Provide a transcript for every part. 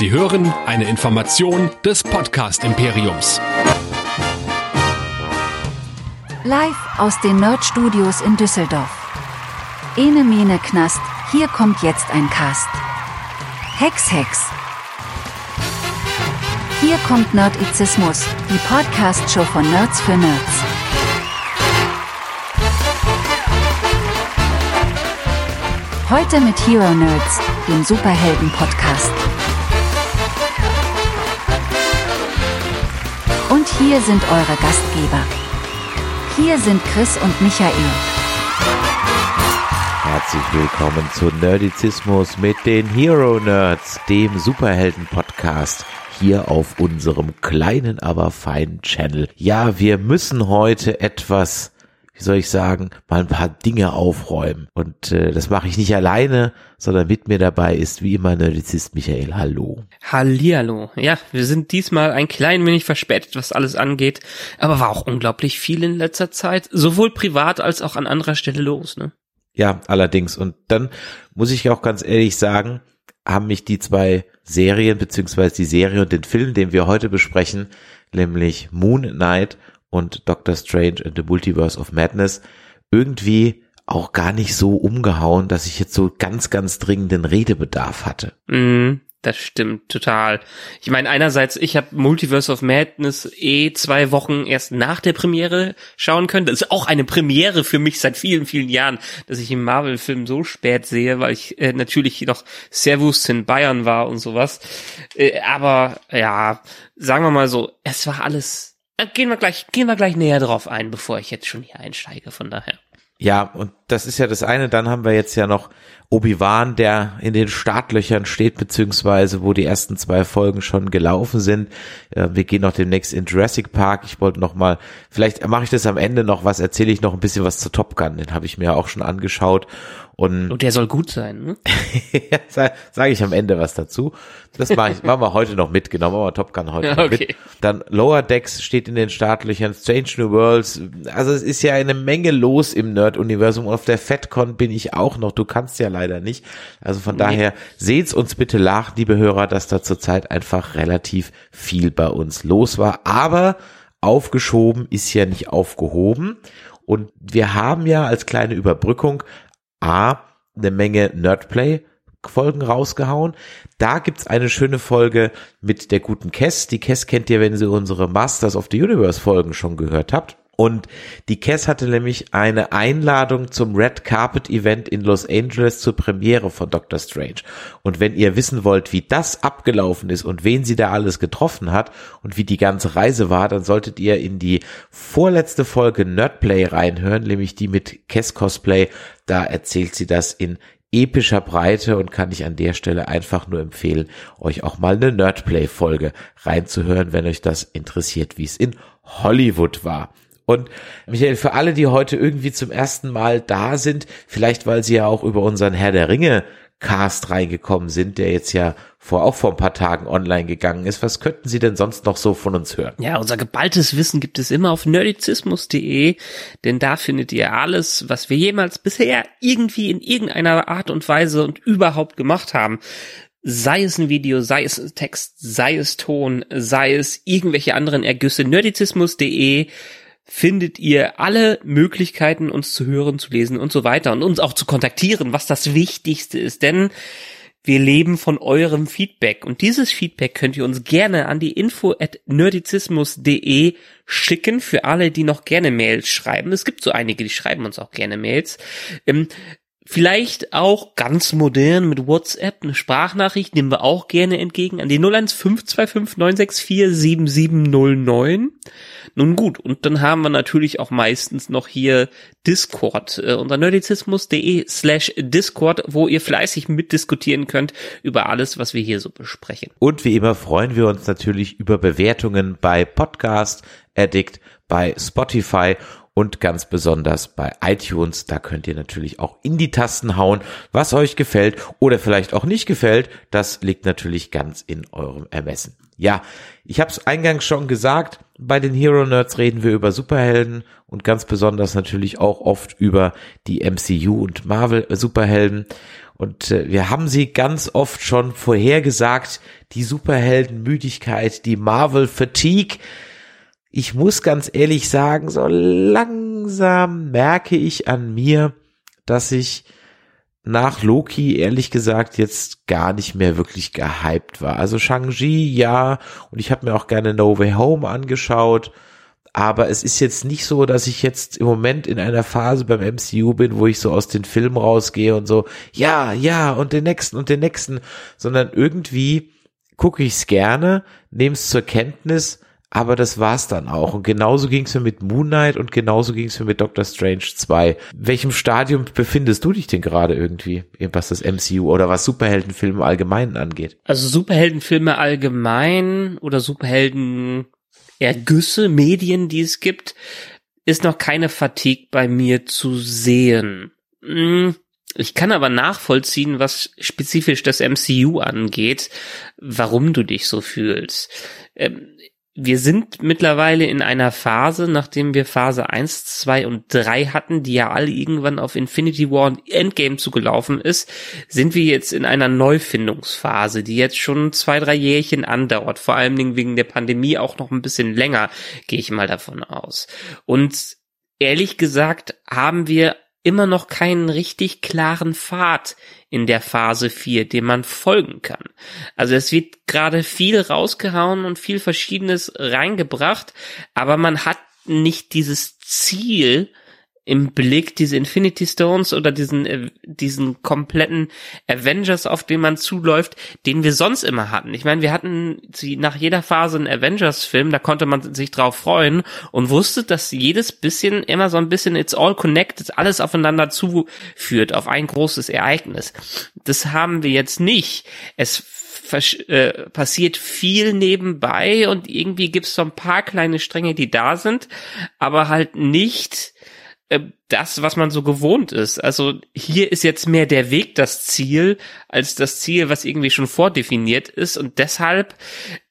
Sie hören eine Information des Podcast Imperiums. Live aus den Nerd Studios in Düsseldorf. Ene Mene Knast, hier kommt jetzt ein Cast. Hex Hex. Hier kommt Nerdizismus, die Podcast-Show von Nerds für Nerds. Heute mit Hero Nerds, dem Superhelden-Podcast. Hier sind eure Gastgeber. Hier sind Chris und Michael. Herzlich willkommen zu Nerdizismus mit den Hero Nerds, dem Superhelden-Podcast hier auf unserem kleinen, aber feinen Channel. Ja, wir müssen heute etwas wie soll ich sagen, mal ein paar Dinge aufräumen. Und äh, das mache ich nicht alleine, sondern mit mir dabei ist wie immer Nerdizist Michael. Hallo. Hallihallo. Ja, wir sind diesmal ein klein wenig verspätet, was alles angeht, aber war auch unglaublich viel in letzter Zeit, sowohl privat als auch an anderer Stelle los, ne? Ja, allerdings. Und dann muss ich auch ganz ehrlich sagen, haben mich die zwei Serien, beziehungsweise die Serie und den Film, den wir heute besprechen, nämlich Moon Knight und Doctor Strange and the Multiverse of Madness irgendwie auch gar nicht so umgehauen, dass ich jetzt so ganz, ganz dringenden Redebedarf hatte. Mm, das stimmt total. Ich meine, einerseits, ich habe Multiverse of Madness eh zwei Wochen erst nach der Premiere schauen können. Das ist auch eine Premiere für mich seit vielen, vielen Jahren, dass ich im Marvel-Film so spät sehe, weil ich äh, natürlich noch Servus in Bayern war und sowas. Äh, aber ja, sagen wir mal so, es war alles gehen wir gleich, gehen wir gleich näher drauf ein, bevor ich jetzt schon hier einsteige, von daher. Ja, und das ist ja das eine. Dann haben wir jetzt ja noch Obi-Wan, der in den Startlöchern steht, beziehungsweise wo die ersten zwei Folgen schon gelaufen sind. Wir gehen noch demnächst in Jurassic Park. Ich wollte noch mal, vielleicht mache ich das am Ende noch was, erzähle ich noch ein bisschen was zu Top Gun. Den habe ich mir auch schon angeschaut. Und, und der soll gut sein, ne? Sage sag ich am Ende was dazu. Das mache ich, machen wir heute noch mit, genau, machen wir Top Gun heute okay. noch mit. Dann Lower Decks steht in den Startlöchern, Strange New Worlds. Also es ist ja eine Menge los im Nerd-Universum. Und auf der FedCon bin ich auch noch. Du kannst ja leider nicht. Also von nee. daher seht's uns bitte nach, liebe Hörer, dass da zurzeit einfach relativ viel bei uns los war. Aber aufgeschoben ist ja nicht aufgehoben. Und wir haben ja als kleine Überbrückung A, eine Menge Nerdplay Folgen rausgehauen. Da gibt's eine schöne Folge mit der guten Kess. Die Kess kennt ihr, wenn sie unsere Masters of the Universe Folgen schon gehört habt. Und die Kess hatte nämlich eine Einladung zum Red Carpet Event in Los Angeles zur Premiere von Doctor Strange. Und wenn ihr wissen wollt, wie das abgelaufen ist und wen sie da alles getroffen hat und wie die ganze Reise war, dann solltet ihr in die vorletzte Folge Nerdplay reinhören, nämlich die mit Kess Cosplay. Da erzählt sie das in epischer Breite und kann ich an der Stelle einfach nur empfehlen, euch auch mal eine Nerdplay Folge reinzuhören, wenn euch das interessiert, wie es in Hollywood war. Und Michael, für alle, die heute irgendwie zum ersten Mal da sind, vielleicht weil sie ja auch über unseren Herr der Ringe Cast reingekommen sind, der jetzt ja vor auch vor ein paar Tagen online gegangen ist. Was könnten Sie denn sonst noch so von uns hören? Ja, unser geballtes Wissen gibt es immer auf nerdizismus.de, denn da findet ihr alles, was wir jemals bisher irgendwie in irgendeiner Art und Weise und überhaupt gemacht haben. Sei es ein Video, sei es ein Text, sei es Ton, sei es irgendwelche anderen Ergüsse. nerdizismus.de findet ihr alle Möglichkeiten, uns zu hören, zu lesen und so weiter und uns auch zu kontaktieren, was das Wichtigste ist, denn wir leben von eurem Feedback und dieses Feedback könnt ihr uns gerne an die info at nerdizismus.de schicken für alle, die noch gerne Mails schreiben. Es gibt so einige, die schreiben uns auch gerne Mails. Vielleicht auch ganz modern mit WhatsApp eine Sprachnachricht nehmen wir auch gerne entgegen an die 01525 964 7709. Nun gut, und dann haben wir natürlich auch meistens noch hier Discord äh, unter nerdizismus.de slash Discord, wo ihr fleißig mitdiskutieren könnt über alles, was wir hier so besprechen. Und wie immer freuen wir uns natürlich über Bewertungen bei Podcast Addict, bei Spotify und ganz besonders bei iTunes. Da könnt ihr natürlich auch in die Tasten hauen, was euch gefällt oder vielleicht auch nicht gefällt. Das liegt natürlich ganz in eurem Ermessen. Ja, ich habe es eingangs schon gesagt, Bei den Hero Nerds reden wir über Superhelden und ganz besonders natürlich auch oft über die MCU und Marvel Superhelden. Und äh, wir haben sie ganz oft schon vorhergesagt, die Superheldenmüdigkeit, die Marvel Fatigue. Ich muss ganz ehrlich sagen, so langsam merke ich an mir, dass ich nach Loki ehrlich gesagt jetzt gar nicht mehr wirklich gehypt war. Also Shang-Chi ja und ich habe mir auch gerne No Way Home angeschaut, aber es ist jetzt nicht so, dass ich jetzt im Moment in einer Phase beim MCU bin, wo ich so aus den Filmen rausgehe und so, ja, ja und den nächsten und den nächsten, sondern irgendwie gucke ich es gerne, nehme es zur Kenntnis, aber das war's dann auch. Und genauso ging's mir mit Moon Knight und genauso ging's mir mit Doctor Strange 2. welchem Stadium befindest du dich denn gerade irgendwie, was das MCU oder was Superheldenfilme allgemein angeht? Also Superheldenfilme allgemein oder Superhelden Ergüsse, Medien, die es gibt, ist noch keine Fatigue bei mir zu sehen. Hm, ich kann aber nachvollziehen, was spezifisch das MCU angeht, warum du dich so fühlst. Ähm, wir sind mittlerweile in einer Phase, nachdem wir Phase 1, 2 und 3 hatten, die ja alle irgendwann auf Infinity War und Endgame zugelaufen ist, sind wir jetzt in einer Neufindungsphase, die jetzt schon zwei, drei Jährchen andauert, vor allen Dingen wegen der Pandemie auch noch ein bisschen länger, gehe ich mal davon aus. Und ehrlich gesagt haben wir immer noch keinen richtig klaren Pfad in der Phase 4, dem man folgen kann. Also es wird gerade viel rausgehauen und viel Verschiedenes reingebracht, aber man hat nicht dieses Ziel, im Blick diese Infinity Stones oder diesen äh, diesen kompletten Avengers, auf den man zuläuft, den wir sonst immer hatten. Ich meine, wir hatten sie nach jeder Phase einen Avengers-Film, da konnte man sich drauf freuen und wusste, dass jedes bisschen immer so ein bisschen it's all connected, alles aufeinander zuführt auf ein großes Ereignis. Das haben wir jetzt nicht. Es äh, passiert viel nebenbei und irgendwie gibt's so ein paar kleine Stränge, die da sind, aber halt nicht äh, das, was man so gewohnt ist. Also hier ist jetzt mehr der Weg das Ziel, als das Ziel, was irgendwie schon vordefiniert ist. Und deshalb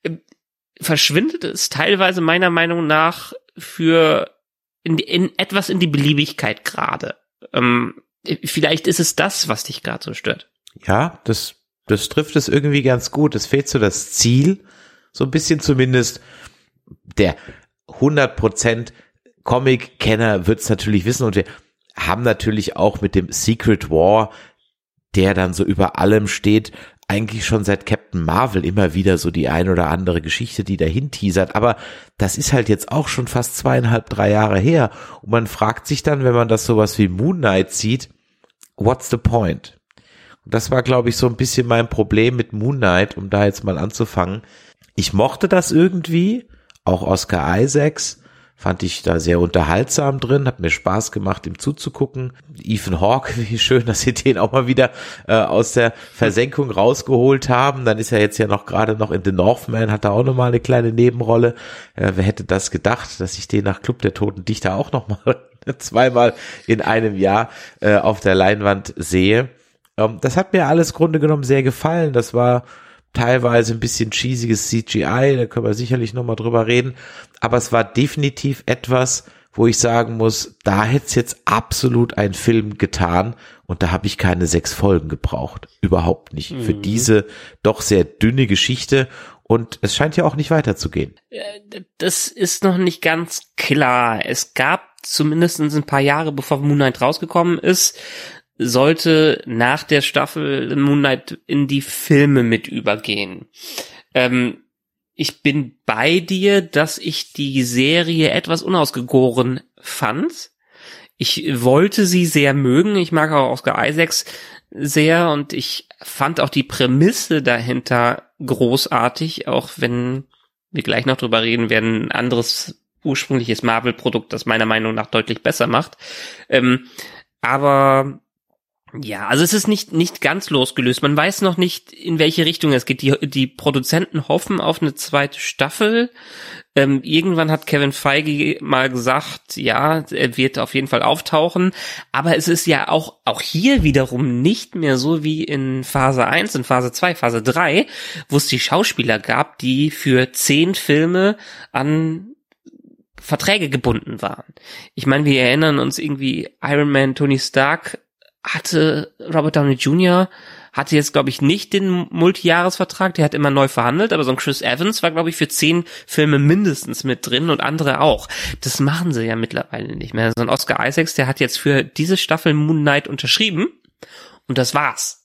äh, verschwindet es teilweise meiner Meinung nach für in, in etwas in die Beliebigkeit gerade. Ähm, vielleicht ist es das, was dich gerade so stört. Ja, das, das trifft es irgendwie ganz gut. Es fehlt so das Ziel, so ein bisschen zumindest der 100 Prozent Comic-Kenner wird es natürlich wissen und wir haben natürlich auch mit dem Secret War, der dann so über allem steht, eigentlich schon seit Captain Marvel immer wieder so die ein oder andere Geschichte, die dahin teasert. Aber das ist halt jetzt auch schon fast zweieinhalb, drei Jahre her. Und man fragt sich dann, wenn man das sowas wie Moon Knight sieht, what's the point? Und das war, glaube ich, so ein bisschen mein Problem mit Moon Knight, um da jetzt mal anzufangen. Ich mochte das irgendwie, auch Oscar Isaacs, fand ich da sehr unterhaltsam drin, hat mir Spaß gemacht, ihm zuzugucken. Ethan Hawke, wie schön, dass sie den auch mal wieder äh, aus der Versenkung rausgeholt haben. Dann ist er jetzt ja noch gerade noch in The Northman, hat da auch nochmal eine kleine Nebenrolle. Äh, wer hätte das gedacht, dass ich den nach Club der Toten Dichter auch nochmal zweimal in einem Jahr äh, auf der Leinwand sehe. Ähm, das hat mir alles Grunde genommen sehr gefallen. Das war teilweise ein bisschen cheesiges CGI, da können wir sicherlich nochmal drüber reden, aber es war definitiv etwas, wo ich sagen muss, da hätte es jetzt absolut ein Film getan und da habe ich keine sechs Folgen gebraucht. Überhaupt nicht. Mhm. Für diese doch sehr dünne Geschichte und es scheint ja auch nicht weiterzugehen. Das ist noch nicht ganz klar. Es gab zumindest ein paar Jahre, bevor Moon Knight rausgekommen ist, sollte nach der Staffel Moonlight in die Filme mit übergehen. Ähm, ich bin bei dir, dass ich die Serie etwas unausgegoren fand. Ich wollte sie sehr mögen. Ich mag auch Oscar Isaacs sehr und ich fand auch die Prämisse dahinter großartig, auch wenn wir gleich noch drüber reden werden, ein anderes ursprüngliches Marvel-Produkt, das meiner Meinung nach deutlich besser macht. Ähm, aber ja, also es ist nicht, nicht ganz losgelöst. Man weiß noch nicht, in welche Richtung es geht. Die, die Produzenten hoffen auf eine zweite Staffel. Ähm, irgendwann hat Kevin Feige mal gesagt, ja, er wird auf jeden Fall auftauchen. Aber es ist ja auch, auch hier wiederum nicht mehr so wie in Phase 1, in Phase 2, Phase 3, wo es die Schauspieler gab, die für zehn Filme an Verträge gebunden waren. Ich meine, wir erinnern uns irgendwie, Iron Man, Tony Stark hatte Robert Downey Jr. hatte jetzt, glaube ich, nicht den Multijahresvertrag, der hat immer neu verhandelt, aber so ein Chris Evans war, glaube ich, für zehn Filme mindestens mit drin und andere auch. Das machen sie ja mittlerweile nicht mehr. So ein Oscar Isaacs, der hat jetzt für diese Staffel Moon Knight unterschrieben und das war's.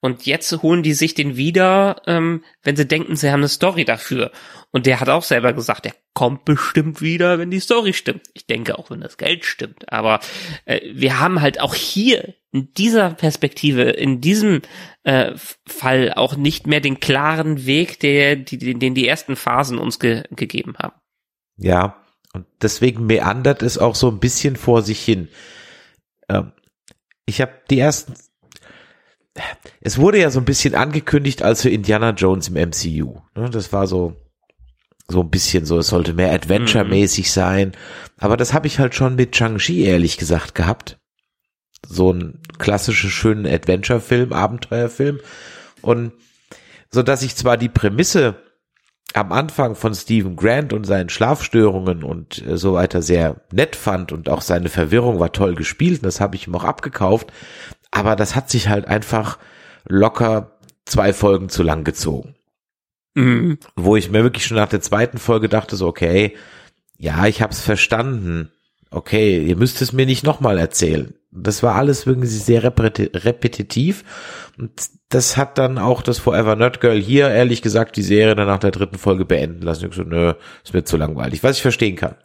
Und jetzt holen die sich den wieder, ähm, wenn sie denken, sie haben eine Story dafür. Und der hat auch selber gesagt, er kommt bestimmt wieder, wenn die Story stimmt. Ich denke auch, wenn das Geld stimmt. Aber äh, wir haben halt auch hier in dieser Perspektive, in diesem äh, Fall auch nicht mehr den klaren Weg, der, die, den die ersten Phasen uns ge gegeben haben. Ja, und deswegen meandert es auch so ein bisschen vor sich hin. Ähm, ich habe die ersten es wurde ja so ein bisschen angekündigt als für Indiana Jones im MCU. Ne? Das war so so ein bisschen so, es sollte mehr Adventure-mäßig mhm. sein. Aber das habe ich halt schon mit Chang-Chi ehrlich gesagt gehabt. So ein klassischer, schönen Adventure-Film, Abenteuerfilm. Und so dass ich zwar die Prämisse am Anfang von Stephen Grant und seinen Schlafstörungen und äh, so weiter sehr nett fand und auch seine Verwirrung war toll gespielt und das habe ich ihm auch abgekauft. Aber das hat sich halt einfach locker zwei Folgen zu lang gezogen. Mhm. Wo ich mir wirklich schon nach der zweiten Folge dachte, so, okay, ja, ich hab's verstanden. Okay, ihr müsst es mir nicht nochmal erzählen. Das war alles irgendwie sehr repetitiv. Und das hat dann auch das Forever Nerd Girl hier, ehrlich gesagt, die Serie dann nach der dritten Folge beenden lassen. Ich so, nö, ist mir zu langweilig. Was ich verstehen kann.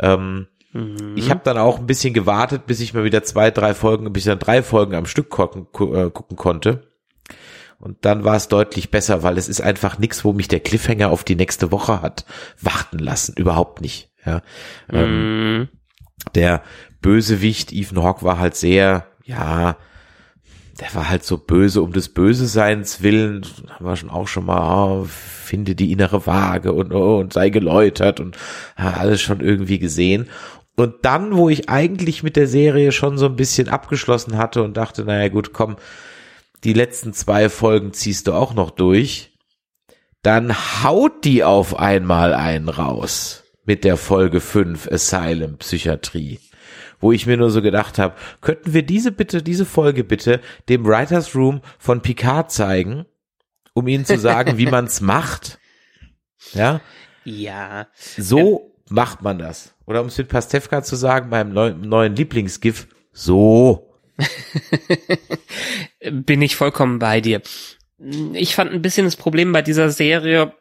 Ähm, mhm. Ich habe dann auch ein bisschen gewartet, bis ich mal wieder zwei, drei Folgen, bis ich dann drei Folgen am Stück gucken, äh, gucken konnte und dann war es deutlich besser, weil es ist einfach nichts, wo mich der Cliffhanger auf die nächste Woche hat warten lassen. Überhaupt nicht. Ja. Mm. Ähm, der Bösewicht Ethan Hawke war halt sehr, ja, der war halt so böse um des Böseseins willen. Haben wir schon auch schon mal, oh, finde die innere Waage und, oh, und sei geläutert und ja, alles schon irgendwie gesehen. Und dann, wo ich eigentlich mit der Serie schon so ein bisschen abgeschlossen hatte und dachte, naja gut, komm, die letzten zwei Folgen ziehst du auch noch durch, dann haut die auf einmal einen raus mit der Folge 5 Asylum Psychiatrie. Wo ich mir nur so gedacht habe, könnten wir diese bitte, diese Folge bitte dem Writers Room von Picard zeigen, um ihnen zu sagen, wie man's macht? Ja? Ja. So. Macht man das. Oder um es mit Pastewka zu sagen, beim neuen Lieblingsgif, so Bin ich vollkommen bei dir. Ich fand ein bisschen das Problem bei dieser Serie,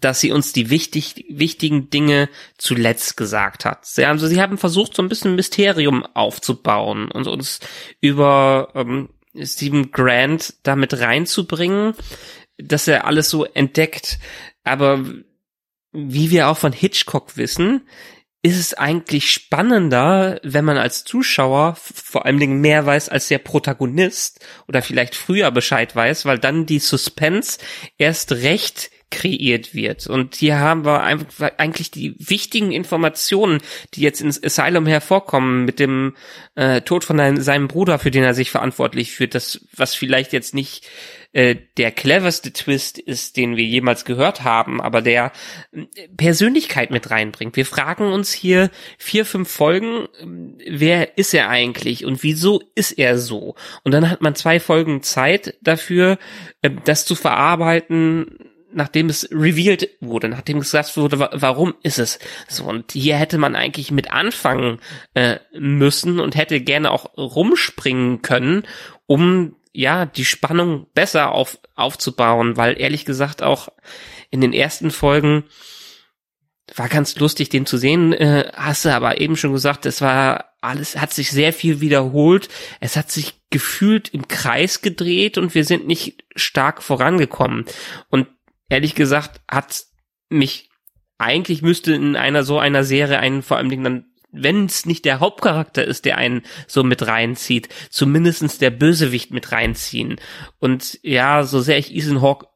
dass sie uns die wichtig, wichtigen Dinge zuletzt gesagt hat. Sie, also sie haben versucht, so ein bisschen Mysterium aufzubauen und uns über ähm, Stephen Grant damit reinzubringen, dass er alles so entdeckt. Aber wie wir auch von Hitchcock wissen, ist es eigentlich spannender, wenn man als Zuschauer vor allen Dingen mehr weiß als der Protagonist oder vielleicht früher Bescheid weiß, weil dann die Suspense erst recht kreiert wird. Und hier haben wir eigentlich die wichtigen Informationen, die jetzt ins Asylum hervorkommen, mit dem äh, Tod von ein, seinem Bruder, für den er sich verantwortlich fühlt, das, was vielleicht jetzt nicht äh, der cleverste Twist ist, den wir jemals gehört haben, aber der äh, Persönlichkeit mit reinbringt. Wir fragen uns hier vier, fünf Folgen, äh, wer ist er eigentlich und wieso ist er so? Und dann hat man zwei Folgen Zeit dafür, äh, das zu verarbeiten, nachdem es revealed wurde, nachdem gesagt wurde, warum ist es so. Und hier hätte man eigentlich mit anfangen äh, müssen und hätte gerne auch rumspringen können, um ja, die Spannung besser auf, aufzubauen, weil ehrlich gesagt auch in den ersten Folgen war ganz lustig, den zu sehen. Äh, hast du aber eben schon gesagt, es war alles, hat sich sehr viel wiederholt. Es hat sich gefühlt im Kreis gedreht und wir sind nicht stark vorangekommen. Und ehrlich gesagt hat mich eigentlich müsste in einer so einer Serie einen vor allem dann wenn es nicht der Hauptcharakter ist, der einen so mit reinzieht, zumindestens der Bösewicht mit reinziehen. Und ja, so sehr ich Ethan Hawke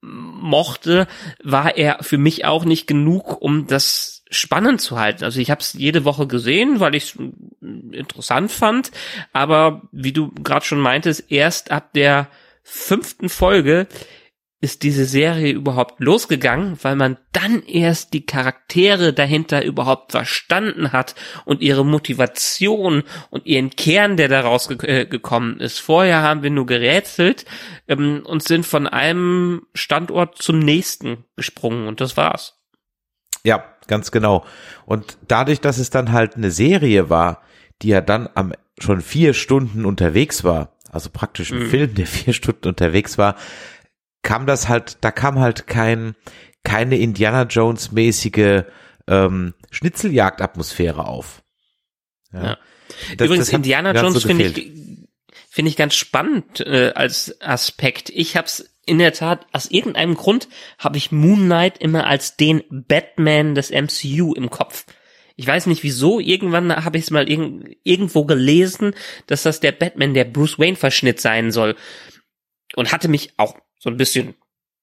mochte, war er für mich auch nicht genug, um das spannend zu halten. Also ich habe es jede Woche gesehen, weil ich es interessant fand, aber wie du gerade schon meintest, erst ab der fünften Folge ist diese Serie überhaupt losgegangen, weil man dann erst die Charaktere dahinter überhaupt verstanden hat und ihre Motivation und ihren Kern, der daraus ge äh, gekommen ist. Vorher haben wir nur gerätselt ähm, und sind von einem Standort zum nächsten gesprungen und das war's. Ja, ganz genau. Und dadurch, dass es dann halt eine Serie war, die ja dann am schon vier Stunden unterwegs war, also praktisch ein mhm. Film, der vier Stunden unterwegs war, kam das halt, da kam halt kein, keine Indiana Jones mäßige ähm, Schnitzeljagd-Atmosphäre auf. Ja. ja. Das, Übrigens, das Indiana Jones so finde ich, finde ich ganz spannend äh, als Aspekt. Ich hab's in der Tat, aus irgendeinem Grund habe ich Moon Knight immer als den Batman des MCU im Kopf. Ich weiß nicht wieso, irgendwann habe ich es mal irg irgendwo gelesen, dass das der Batman, der Bruce Wayne Verschnitt sein soll. Und hatte mich auch so ein bisschen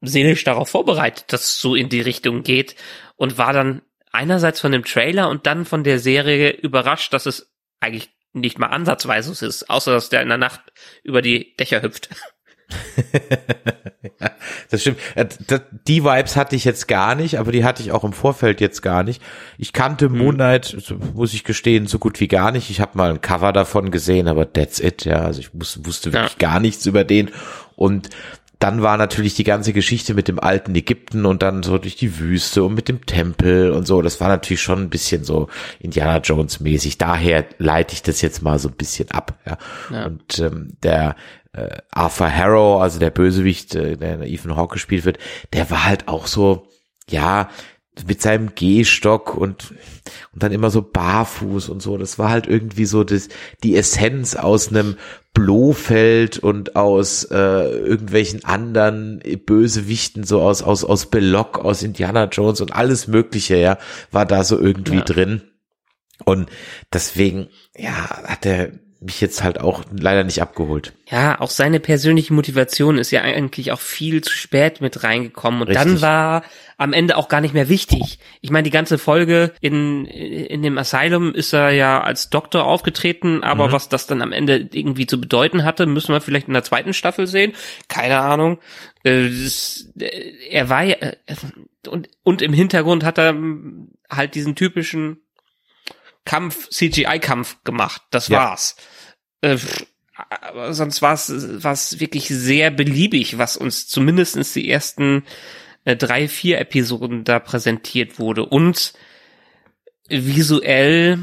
seelisch darauf vorbereitet, dass es so in die Richtung geht und war dann einerseits von dem Trailer und dann von der Serie überrascht, dass es eigentlich nicht mal ansatzweise ist, außer dass der in der Nacht über die Dächer hüpft. ja, das stimmt. Äh, die Vibes hatte ich jetzt gar nicht, aber die hatte ich auch im Vorfeld jetzt gar nicht. Ich kannte hm. Moon Knight, muss ich gestehen, so gut wie gar nicht. Ich habe mal ein Cover davon gesehen, aber that's it. Ja, also ich wusste wirklich ja. gar nichts über den. Und dann war natürlich die ganze Geschichte mit dem alten Ägypten und dann so durch die Wüste und mit dem Tempel und so. Das war natürlich schon ein bisschen so Indiana Jones mäßig. Daher leite ich das jetzt mal so ein bisschen ab. Ja. ja. Und ähm, der äh, Arthur Harrow, also der Bösewicht, äh, der Ethan Hawke gespielt wird, der war halt auch so, ja, mit seinem Gehstock und, und dann immer so barfuß und so. Das war halt irgendwie so das, die Essenz aus einem Blofeld und aus äh, irgendwelchen anderen Bösewichten, so aus, aus, aus Belloc, aus Indiana Jones und alles Mögliche, ja, war da so irgendwie ja. drin. Und deswegen, ja, hat er mich jetzt halt auch leider nicht abgeholt. Ja, auch seine persönliche Motivation ist ja eigentlich auch viel zu spät mit reingekommen und Richtig. dann war am Ende auch gar nicht mehr wichtig. Ich meine, die ganze Folge in, in dem Asylum ist er ja als Doktor aufgetreten, aber mhm. was das dann am Ende irgendwie zu bedeuten hatte, müssen wir vielleicht in der zweiten Staffel sehen. Keine Ahnung. Äh, er war ja, äh, und, und im Hintergrund hat er halt diesen typischen Kampf, CGI-Kampf gemacht. Das ja. war's. Äh, sonst war es wirklich sehr beliebig, was uns zumindestens die ersten äh, drei, vier Episoden da präsentiert wurde. Und visuell,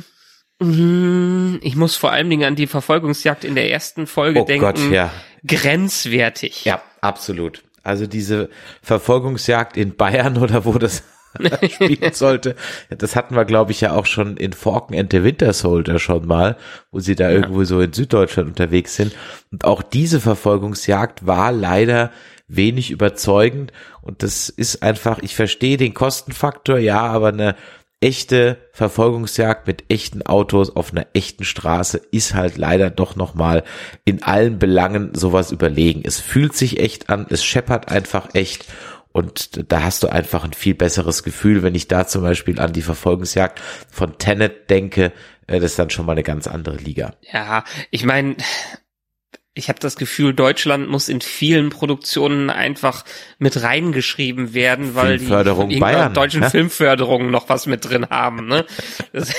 mh, ich muss vor allen Dingen an die Verfolgungsjagd in der ersten Folge oh denken. Gott, ja. Grenzwertig. Ja, absolut. Also diese Verfolgungsjagd in Bayern oder wo das spielen sollte. Das hatten wir, glaube ich, ja auch schon in Forken and the Winter Soldier schon mal, wo sie da ja. irgendwo so in Süddeutschland unterwegs sind. Und auch diese Verfolgungsjagd war leider wenig überzeugend. Und das ist einfach, ich verstehe den Kostenfaktor, ja, aber eine echte Verfolgungsjagd mit echten Autos auf einer echten Straße ist halt leider doch nochmal in allen Belangen sowas überlegen. Es fühlt sich echt an, es scheppert einfach echt und da hast du einfach ein viel besseres Gefühl, wenn ich da zum Beispiel an die Verfolgungsjagd von Tenet denke, äh, das ist dann schon mal eine ganz andere Liga. Ja, ich meine, ich habe das Gefühl, Deutschland muss in vielen Produktionen einfach mit reingeschrieben werden, weil die Bayern, deutschen ne? Filmförderungen noch was mit drin haben. Ne? Das,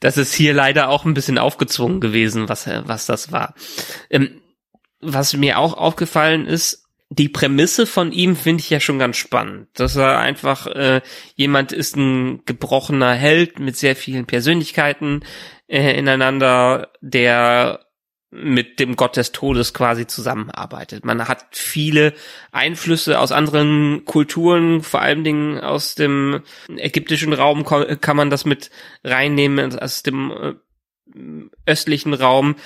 das, ist hier leider auch ein bisschen aufgezwungen gewesen, was, was das war. Ähm, was mir auch aufgefallen ist, die Prämisse von ihm finde ich ja schon ganz spannend, dass er einfach äh, jemand ist, ein gebrochener Held mit sehr vielen Persönlichkeiten äh, ineinander, der mit dem Gott des Todes quasi zusammenarbeitet. Man hat viele Einflüsse aus anderen Kulturen, vor allen Dingen aus dem ägyptischen Raum kann man das mit reinnehmen, aus dem äh, östlichen Raum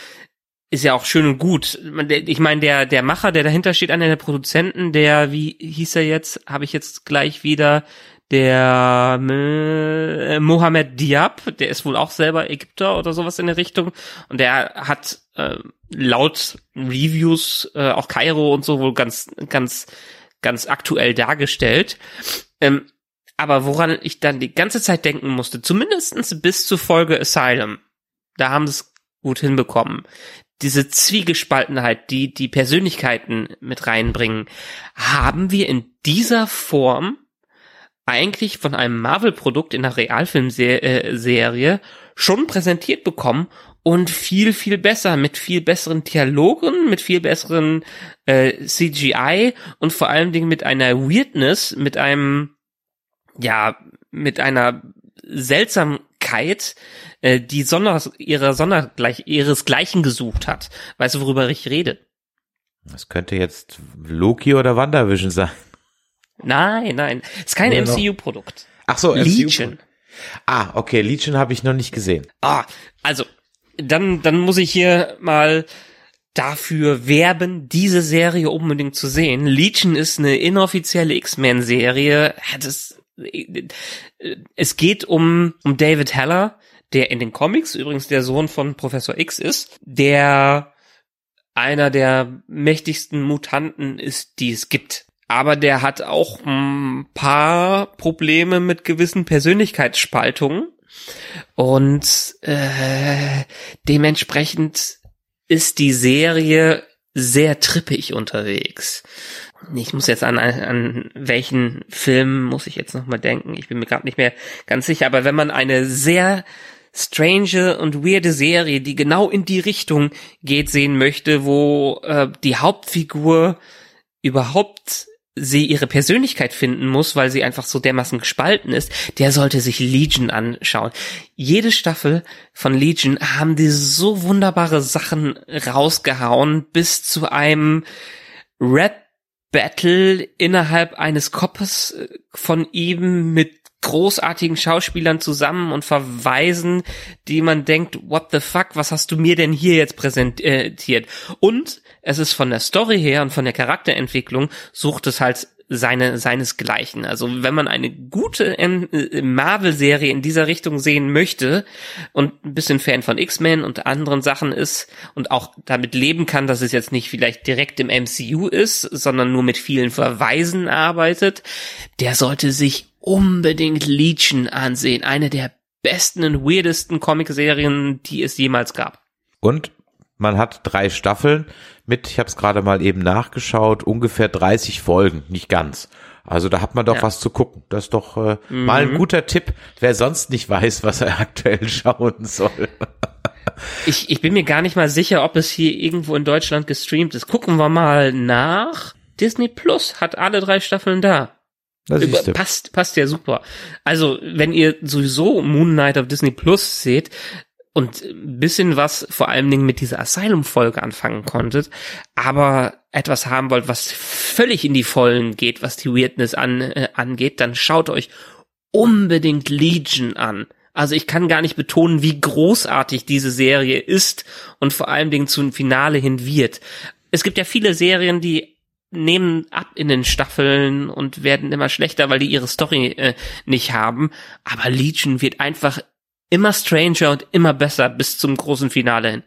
ist ja auch schön und gut. Ich meine, der, der Macher, der dahinter steht, einer der Produzenten, der, wie hieß er jetzt, habe ich jetzt gleich wieder, der äh, Mohammed Diab, der ist wohl auch selber Ägypter oder sowas in der Richtung. Und der hat äh, laut Reviews äh, auch Kairo und so wohl ganz, ganz, ganz aktuell dargestellt. Ähm, aber woran ich dann die ganze Zeit denken musste, zumindestens bis zur Folge Asylum, da haben sie es gut hinbekommen diese Zwiegespaltenheit, die die Persönlichkeiten mit reinbringen, haben wir in dieser Form eigentlich von einem Marvel-Produkt in einer Realfilmserie äh, schon präsentiert bekommen und viel, viel besser, mit viel besseren Dialogen, mit viel besseren äh, CGI und vor allen Dingen mit einer Weirdness, mit einem, ja, mit einer Seltsamkeit, äh, die Sonder, ihrer Sondergleich, ihresgleichen gesucht hat. Weißt du, worüber ich rede? Das könnte jetzt Loki oder WandaVision sein. Nein, nein. Ist kein MCU-Produkt. Ach so, Legion. MCU ah, okay, Legion habe ich noch nicht gesehen. Ah, also, dann, dann muss ich hier mal dafür werben, diese Serie unbedingt zu sehen. Legion ist eine inoffizielle X-Men-Serie. Es, es geht um, um David Heller, der in den Comics übrigens der Sohn von Professor X ist, der einer der mächtigsten Mutanten ist, die es gibt aber der hat auch ein paar Probleme mit gewissen Persönlichkeitsspaltungen und äh, dementsprechend ist die Serie sehr trippig unterwegs. Ich muss jetzt an, an welchen Film muss ich jetzt nochmal denken. Ich bin mir gerade nicht mehr ganz sicher, aber wenn man eine sehr strange und weirde Serie, die genau in die Richtung geht, sehen möchte, wo äh, die Hauptfigur überhaupt sie ihre Persönlichkeit finden muss, weil sie einfach so dermaßen gespalten ist, der sollte sich Legion anschauen. Jede Staffel von Legion haben die so wunderbare Sachen rausgehauen, bis zu einem Rap Battle innerhalb eines Koppes äh, von ihm mit großartigen Schauspielern zusammen und verweisen, die man denkt, what the fuck, was hast du mir denn hier jetzt präsentiert? Und es ist von der Story her und von der Charakterentwicklung sucht es halt seine seinesgleichen. Also wenn man eine gute äh, Marvel-Serie in dieser Richtung sehen möchte und ein bisschen Fan von X-Men und anderen Sachen ist und auch damit leben kann, dass es jetzt nicht vielleicht direkt im MCU ist, sondern nur mit vielen Verweisen arbeitet, der sollte sich unbedingt Legion ansehen. Eine der besten und weirdesten Comic-Serien, die es jemals gab. Und man hat drei Staffeln mit, ich habe es gerade mal eben nachgeschaut, ungefähr 30 Folgen, nicht ganz. Also da hat man doch ja. was zu gucken. Das ist doch äh, mhm. mal ein guter Tipp, wer sonst nicht weiß, was er aktuell schauen soll. ich, ich bin mir gar nicht mal sicher, ob es hier irgendwo in Deutschland gestreamt ist. Gucken wir mal nach. Disney Plus hat alle drei Staffeln da. Passt, passt ja super. Also, wenn ihr sowieso Moon Knight auf Disney Plus seht, und ein bisschen was vor allen Dingen mit dieser Asylum-Folge anfangen konntet, aber etwas haben wollt, was völlig in die Vollen geht, was die Weirdness an, äh, angeht, dann schaut euch unbedingt Legion an. Also ich kann gar nicht betonen, wie großartig diese Serie ist und vor allen Dingen zum Finale hin wird. Es gibt ja viele Serien, die nehmen ab in den Staffeln und werden immer schlechter, weil die ihre Story äh, nicht haben. Aber Legion wird einfach immer stranger und immer besser bis zum großen Finale hin.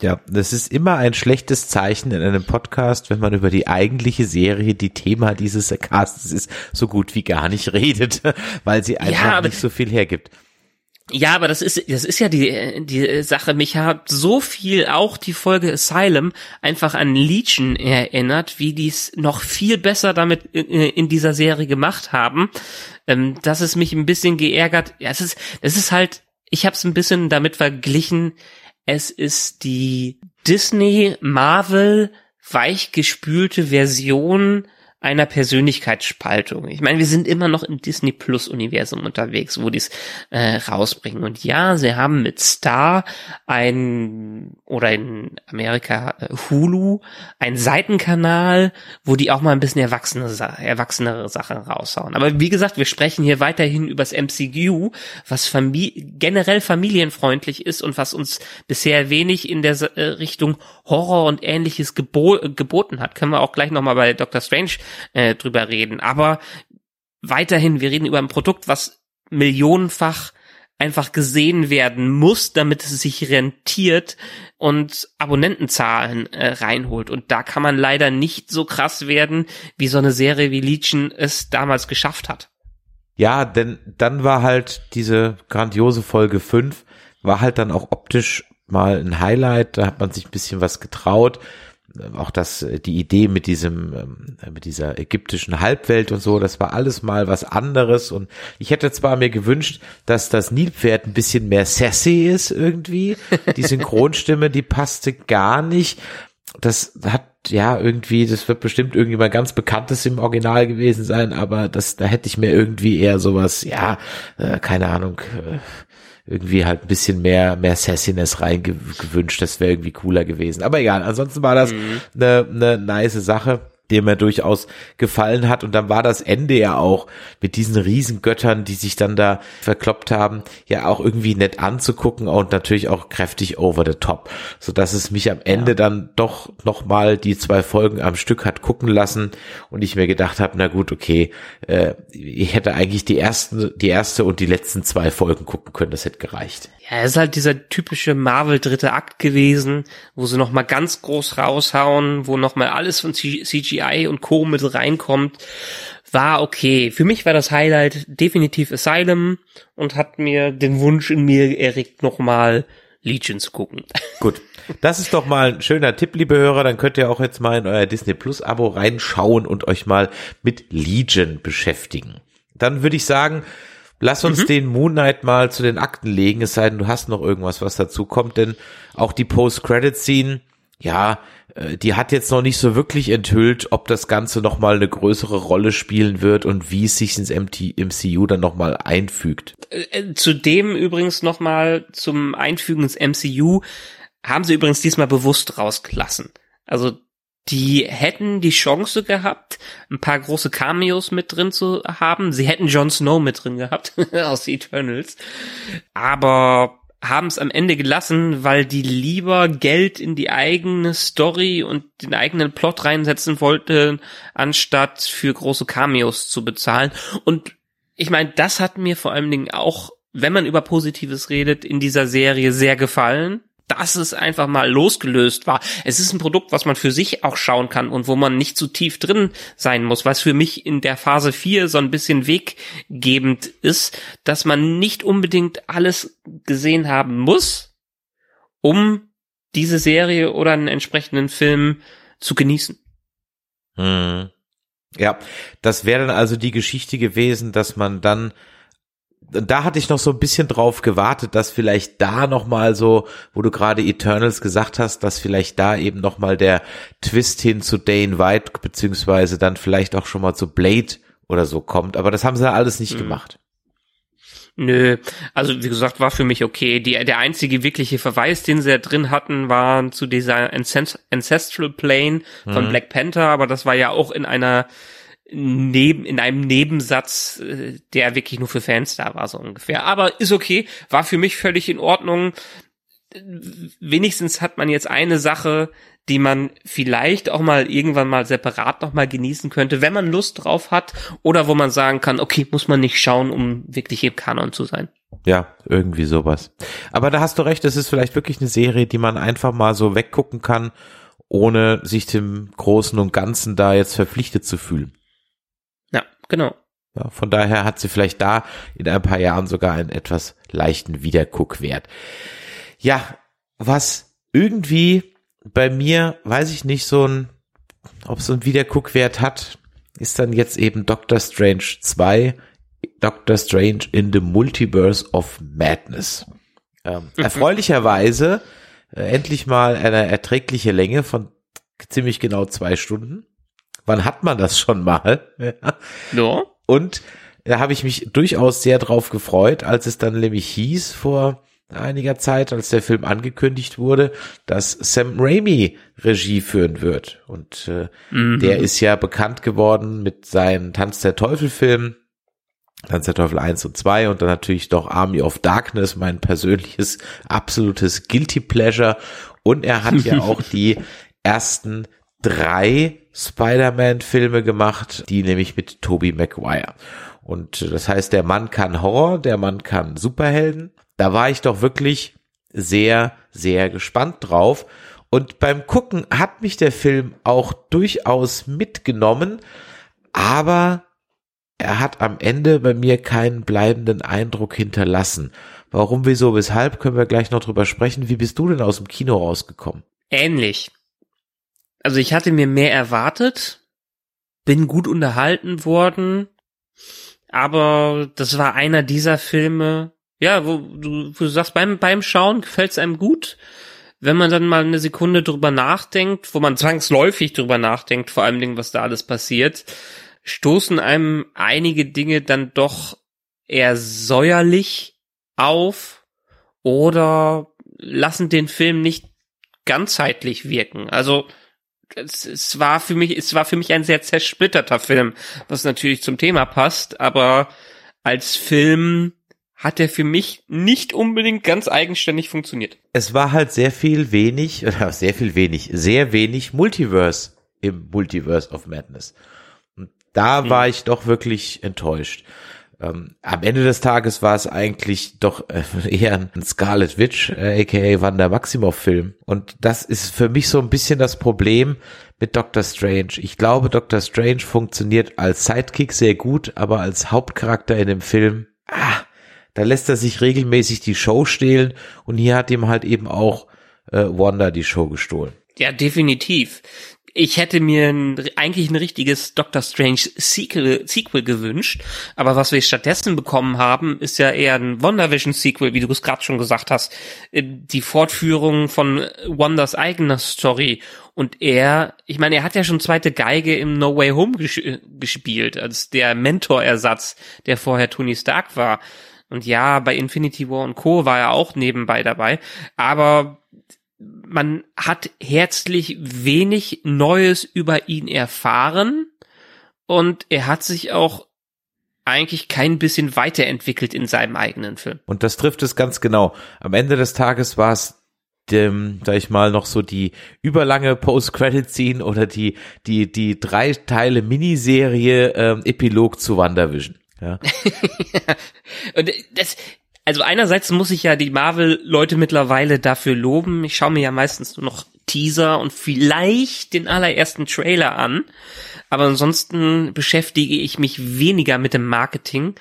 Ja, das ist immer ein schlechtes Zeichen in einem Podcast, wenn man über die eigentliche Serie, die Thema dieses Castes ist, so gut wie gar nicht redet, weil sie einfach ja, nicht so viel hergibt. Ja, aber das ist, das ist ja die, die Sache. Mich hat so viel auch die Folge Asylum einfach an Legion erinnert, wie die es noch viel besser damit in dieser Serie gemacht haben. Ähm, dass es mich ein bisschen geärgert. Ja, es ist, es ist halt, ich habe es ein bisschen damit verglichen. Es ist die Disney Marvel weichgespülte Version einer Persönlichkeitsspaltung. Ich meine, wir sind immer noch im Disney Plus Universum unterwegs, wo die es äh, rausbringen. Und ja, sie haben mit Star ein oder in Amerika äh, Hulu ein Seitenkanal, wo die auch mal ein bisschen erwachsene, erwachsenere Sachen raushauen. Aber wie gesagt, wir sprechen hier weiterhin übers MCU, was Famili generell familienfreundlich ist und was uns bisher wenig in der äh, Richtung Horror und ähnliches gebo geboten hat. Können wir auch gleich nochmal bei Doctor Strange äh, drüber reden. Aber weiterhin, wir reden über ein Produkt, was millionenfach einfach gesehen werden muss, damit es sich rentiert und Abonnentenzahlen äh, reinholt. Und da kann man leider nicht so krass werden, wie so eine Serie wie Legion es damals geschafft hat. Ja, denn dann war halt diese grandiose Folge 5, war halt dann auch optisch mal ein Highlight, da hat man sich ein bisschen was getraut auch das, die Idee mit diesem, ähm, mit dieser ägyptischen Halbwelt und so, das war alles mal was anderes und ich hätte zwar mir gewünscht, dass das Nilpferd ein bisschen mehr sassy ist irgendwie. Die Synchronstimme, die passte gar nicht. Das hat ja irgendwie, das wird bestimmt irgendwie mal ganz bekanntes im Original gewesen sein, aber das, da hätte ich mir irgendwie eher sowas, ja, äh, keine Ahnung, äh, irgendwie halt ein bisschen mehr, mehr Sassiness reingewünscht. Das wäre irgendwie cooler gewesen. Aber egal, ansonsten war das mhm. eine, eine nice Sache dem er durchaus gefallen hat. Und dann war das Ende ja auch mit diesen Riesengöttern, die sich dann da verkloppt haben, ja auch irgendwie nett anzugucken und natürlich auch kräftig over the top, so dass es mich am Ende ja. dann doch noch mal die zwei Folgen am Stück hat gucken lassen und ich mir gedacht habe, na gut, okay, äh, ich hätte eigentlich die ersten, die erste und die letzten zwei Folgen gucken können, das hätte gereicht. Ja, es ist halt dieser typische Marvel dritte Akt gewesen, wo sie noch mal ganz groß raushauen, wo noch mal alles von CGI und Co mit reinkommt. War okay. Für mich war das Highlight definitiv Asylum und hat mir den Wunsch in mir erregt, noch mal Legion zu gucken. Gut. Das ist doch mal ein schöner Tipp, liebe Hörer. Dann könnt ihr auch jetzt mal in euer Disney Plus Abo reinschauen und euch mal mit Legion beschäftigen. Dann würde ich sagen, Lass uns mhm. den Moon Knight mal zu den Akten legen, es sei denn, du hast noch irgendwas, was dazu kommt, denn auch die Post-Credit-Scene, ja, die hat jetzt noch nicht so wirklich enthüllt, ob das Ganze nochmal eine größere Rolle spielen wird und wie es sich ins MCU dann nochmal einfügt. Äh, äh, zudem übrigens nochmal zum Einfügen ins MCU haben sie übrigens diesmal bewusst rausgelassen. Also die hätten die Chance gehabt, ein paar große Cameos mit drin zu haben. Sie hätten Jon Snow mit drin gehabt aus Eternals. Aber haben es am Ende gelassen, weil die lieber Geld in die eigene Story und den eigenen Plot reinsetzen wollten, anstatt für große Cameos zu bezahlen. Und ich meine, das hat mir vor allen Dingen auch, wenn man über Positives redet, in dieser Serie sehr gefallen dass es einfach mal losgelöst war. Es ist ein Produkt, was man für sich auch schauen kann und wo man nicht zu tief drin sein muss, was für mich in der Phase 4 so ein bisschen weggebend ist, dass man nicht unbedingt alles gesehen haben muss, um diese Serie oder einen entsprechenden Film zu genießen. Hm. Ja, das wäre dann also die Geschichte gewesen, dass man dann da hatte ich noch so ein bisschen drauf gewartet, dass vielleicht da noch mal so, wo du gerade Eternals gesagt hast, dass vielleicht da eben noch mal der Twist hin zu Dane White beziehungsweise dann vielleicht auch schon mal zu Blade oder so kommt. Aber das haben sie ja alles nicht mhm. gemacht. Nö, also wie gesagt, war für mich okay. Die, der einzige wirkliche Verweis, den sie da drin hatten, war zu dieser Ancestral Plane von mhm. Black Panther, aber das war ja auch in einer neben, in einem Nebensatz, äh, der wirklich nur für Fans da war, so ungefähr. Aber ist okay, war für mich völlig in Ordnung. Wenigstens hat man jetzt eine Sache, die man vielleicht auch mal irgendwann mal separat noch mal genießen könnte, wenn man Lust drauf hat oder wo man sagen kann, okay, muss man nicht schauen, um wirklich im Kanon zu sein. Ja, irgendwie sowas. Aber da hast du recht, es ist vielleicht wirklich eine Serie, die man einfach mal so weggucken kann, ohne sich dem Großen und Ganzen da jetzt verpflichtet zu fühlen. Genau. Ja, von daher hat sie vielleicht da in ein paar Jahren sogar einen etwas leichten Wiederguckwert. Ja, was irgendwie bei mir, weiß ich nicht, so ein, ob so ein Wiederguckwert hat, ist dann jetzt eben Doctor Strange 2, Doctor Strange in the Multiverse of Madness. Ähm, erfreulicherweise äh, endlich mal eine erträgliche Länge von ziemlich genau zwei Stunden. Wann hat man das schon mal? Ja. Und da habe ich mich durchaus sehr drauf gefreut, als es dann nämlich hieß vor einiger Zeit, als der Film angekündigt wurde, dass Sam Raimi Regie führen wird. Und äh, mhm. der ist ja bekannt geworden mit seinen Tanz der Teufel Filmen. Tanz der Teufel 1 und 2 und dann natürlich doch Army of Darkness, mein persönliches absolutes Guilty Pleasure. Und er hat ja auch die ersten drei Spider-Man-Filme gemacht, die nämlich mit Tobey Maguire. Und das heißt, der Mann kann Horror, der Mann kann Superhelden. Da war ich doch wirklich sehr, sehr gespannt drauf. Und beim Gucken hat mich der Film auch durchaus mitgenommen, aber er hat am Ende bei mir keinen bleibenden Eindruck hinterlassen, Warum, wieso, weshalb, können wir gleich noch drüber sprechen. Wie bist du denn aus dem Kino rausgekommen? Ähnlich. Also ich hatte mir mehr erwartet, bin gut unterhalten worden, aber das war einer dieser Filme, ja, wo du, wo du sagst, beim, beim Schauen gefällt es einem gut. Wenn man dann mal eine Sekunde drüber nachdenkt, wo man zwangsläufig drüber nachdenkt, vor allem Dingen, was da alles passiert, stoßen einem einige Dinge dann doch eher säuerlich auf oder lassen den Film nicht ganzheitlich wirken. Also es, es war für mich, es war für mich ein sehr zersplitterter Film, was natürlich zum Thema passt, aber als Film hat er für mich nicht unbedingt ganz eigenständig funktioniert. Es war halt sehr viel wenig, oder sehr viel wenig, sehr wenig Multiverse im Multiverse of Madness. Und da hm. war ich doch wirklich enttäuscht. Ähm, am Ende des Tages war es eigentlich doch äh, eher ein Scarlet Witch, äh, aka Wanda Maximoff Film. Und das ist für mich so ein bisschen das Problem mit Doctor Strange. Ich glaube, Doctor Strange funktioniert als Sidekick sehr gut, aber als Hauptcharakter in dem Film, ah, da lässt er sich regelmäßig die Show stehlen und hier hat ihm halt eben auch äh, Wanda die Show gestohlen. Ja, definitiv ich hätte mir ein, eigentlich ein richtiges Doctor Strange Sequel, Sequel gewünscht, aber was wir stattdessen bekommen haben, ist ja eher ein WandaVision Sequel, wie du es gerade schon gesagt hast, äh, die Fortführung von Wanders eigener Story und er, ich meine, er hat ja schon zweite Geige im No Way Home ges gespielt, als der Mentorersatz, der vorher Tony Stark war. Und ja, bei Infinity War und Co. war er auch nebenbei dabei, aber man hat herzlich wenig Neues über ihn erfahren und er hat sich auch eigentlich kein bisschen weiterentwickelt in seinem eigenen Film. Und das trifft es ganz genau. Am Ende des Tages war es dem, sag ich mal, noch so die überlange Post-Credit-Scene oder die, die, die drei Teile Miniserie ähm, Epilog zu WandaVision. Ja. und das, also einerseits muss ich ja die Marvel-Leute mittlerweile dafür loben. Ich schaue mir ja meistens nur noch Teaser und vielleicht den allerersten Trailer an. Aber ansonsten beschäftige ich mich weniger mit dem Marketing,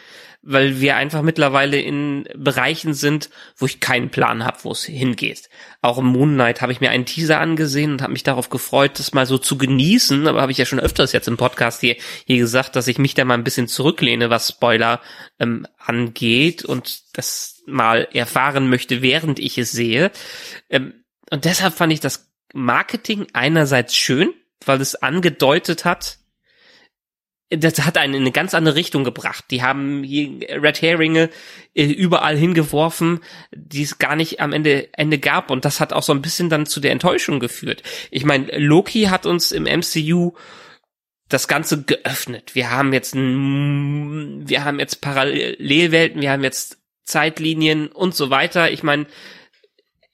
weil wir einfach mittlerweile in Bereichen sind, wo ich keinen Plan habe, wo es hingeht. Auch im Moon Knight habe ich mir einen Teaser angesehen und habe mich darauf gefreut, das mal so zu genießen. Aber habe ich ja schon öfters jetzt im Podcast hier, hier gesagt, dass ich mich da mal ein bisschen zurücklehne, was Spoiler ähm, angeht und das mal erfahren möchte, während ich es sehe. Ähm, und deshalb fand ich das Marketing einerseits schön, weil es angedeutet hat, das hat einen in eine ganz andere Richtung gebracht. Die haben Red Herringe äh, überall hingeworfen, die es gar nicht am Ende, Ende gab. Und das hat auch so ein bisschen dann zu der Enttäuschung geführt. Ich meine, Loki hat uns im MCU das Ganze geöffnet. Wir haben jetzt ein, wir haben jetzt Parallelwelten, wir haben jetzt Zeitlinien und so weiter. Ich meine,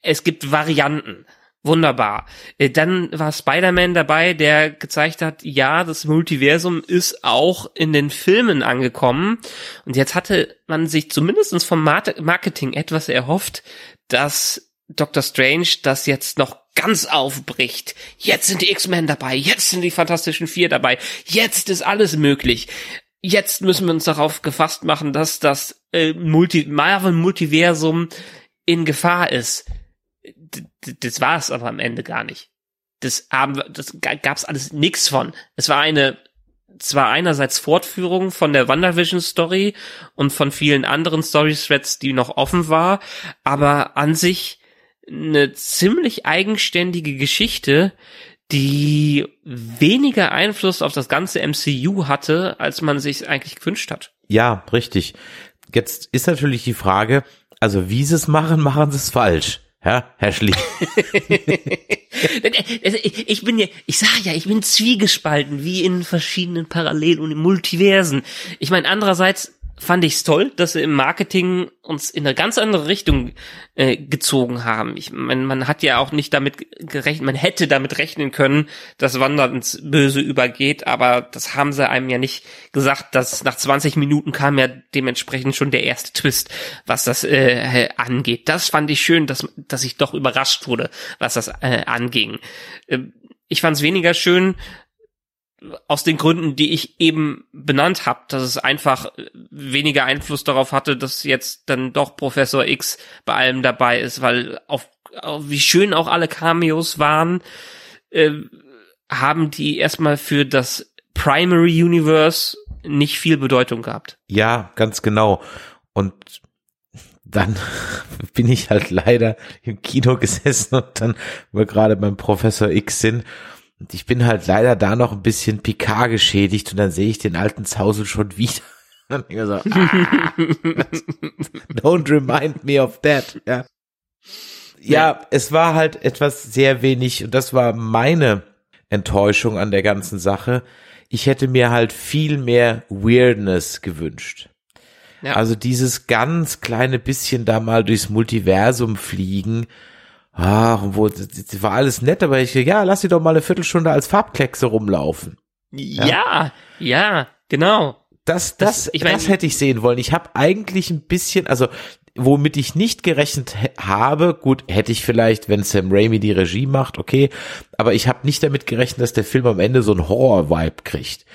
es gibt Varianten. Wunderbar. Äh, dann war Spider-Man dabei, der gezeigt hat, ja, das Multiversum ist auch in den Filmen angekommen. Und jetzt hatte man sich zumindest vom Marketing etwas erhofft, dass Doctor Strange das jetzt noch ganz aufbricht. Jetzt sind die X-Men dabei, jetzt sind die Fantastischen Vier dabei, jetzt ist alles möglich. Jetzt müssen wir uns darauf gefasst machen, dass das äh, Multi Marvel-Multiversum in Gefahr ist das war es aber am Ende gar nicht. Das haben das gab's alles nix von. Es war eine zwar einerseits Fortführung von der WandaVision Story und von vielen anderen Story Threads, die noch offen war, aber an sich eine ziemlich eigenständige Geschichte, die weniger Einfluss auf das ganze MCU hatte, als man sich eigentlich gewünscht hat. Ja, richtig. Jetzt ist natürlich die Frage, also wie sie es machen, machen sie es falsch. Ja, Herr Schlie. ich bin ja, ich sag ja, ich bin zwiegespalten, wie in verschiedenen Parallelen und Multiversen. Ich meine, andererseits fand ich es toll, dass sie im Marketing uns in eine ganz andere Richtung äh, gezogen haben. Ich mein, man hat ja auch nicht damit gerechnet, man hätte damit rechnen können, dass Wanda ins Böse übergeht, aber das haben sie einem ja nicht gesagt, dass nach 20 Minuten kam ja dementsprechend schon der erste Twist, was das äh, angeht. Das fand ich schön, dass, dass ich doch überrascht wurde, was das äh, anging. Äh, ich fand es weniger schön, aus den Gründen, die ich eben benannt habe, dass es einfach weniger Einfluss darauf hatte, dass jetzt dann doch Professor X bei allem dabei ist, weil auf, auf wie schön auch alle Cameos waren, äh, haben die erstmal für das Primary Universe nicht viel Bedeutung gehabt. Ja, ganz genau. Und dann bin ich halt leider im Kino gesessen und dann, wo wir gerade beim Professor X sind, und ich bin halt leider da noch ein bisschen Picard geschädigt und dann sehe ich den alten Zausel schon wieder. Und ich so, ah, don't remind me of that. Ja. ja, es war halt etwas sehr wenig und das war meine Enttäuschung an der ganzen Sache. Ich hätte mir halt viel mehr Weirdness gewünscht. Ja. Also dieses ganz kleine bisschen da mal durchs Multiversum fliegen. Ah, wo, das war alles nett, aber ich, ja, lass sie doch mal eine Viertelstunde als Farbkleckse rumlaufen. Ja, ja, ja genau. Das, das, das, ich mein, das hätte ich sehen wollen. Ich habe eigentlich ein bisschen, also womit ich nicht gerechnet habe, gut, hätte ich vielleicht, wenn Sam Raimi die Regie macht, okay, aber ich habe nicht damit gerechnet, dass der Film am Ende so einen Horror-Vibe kriegt,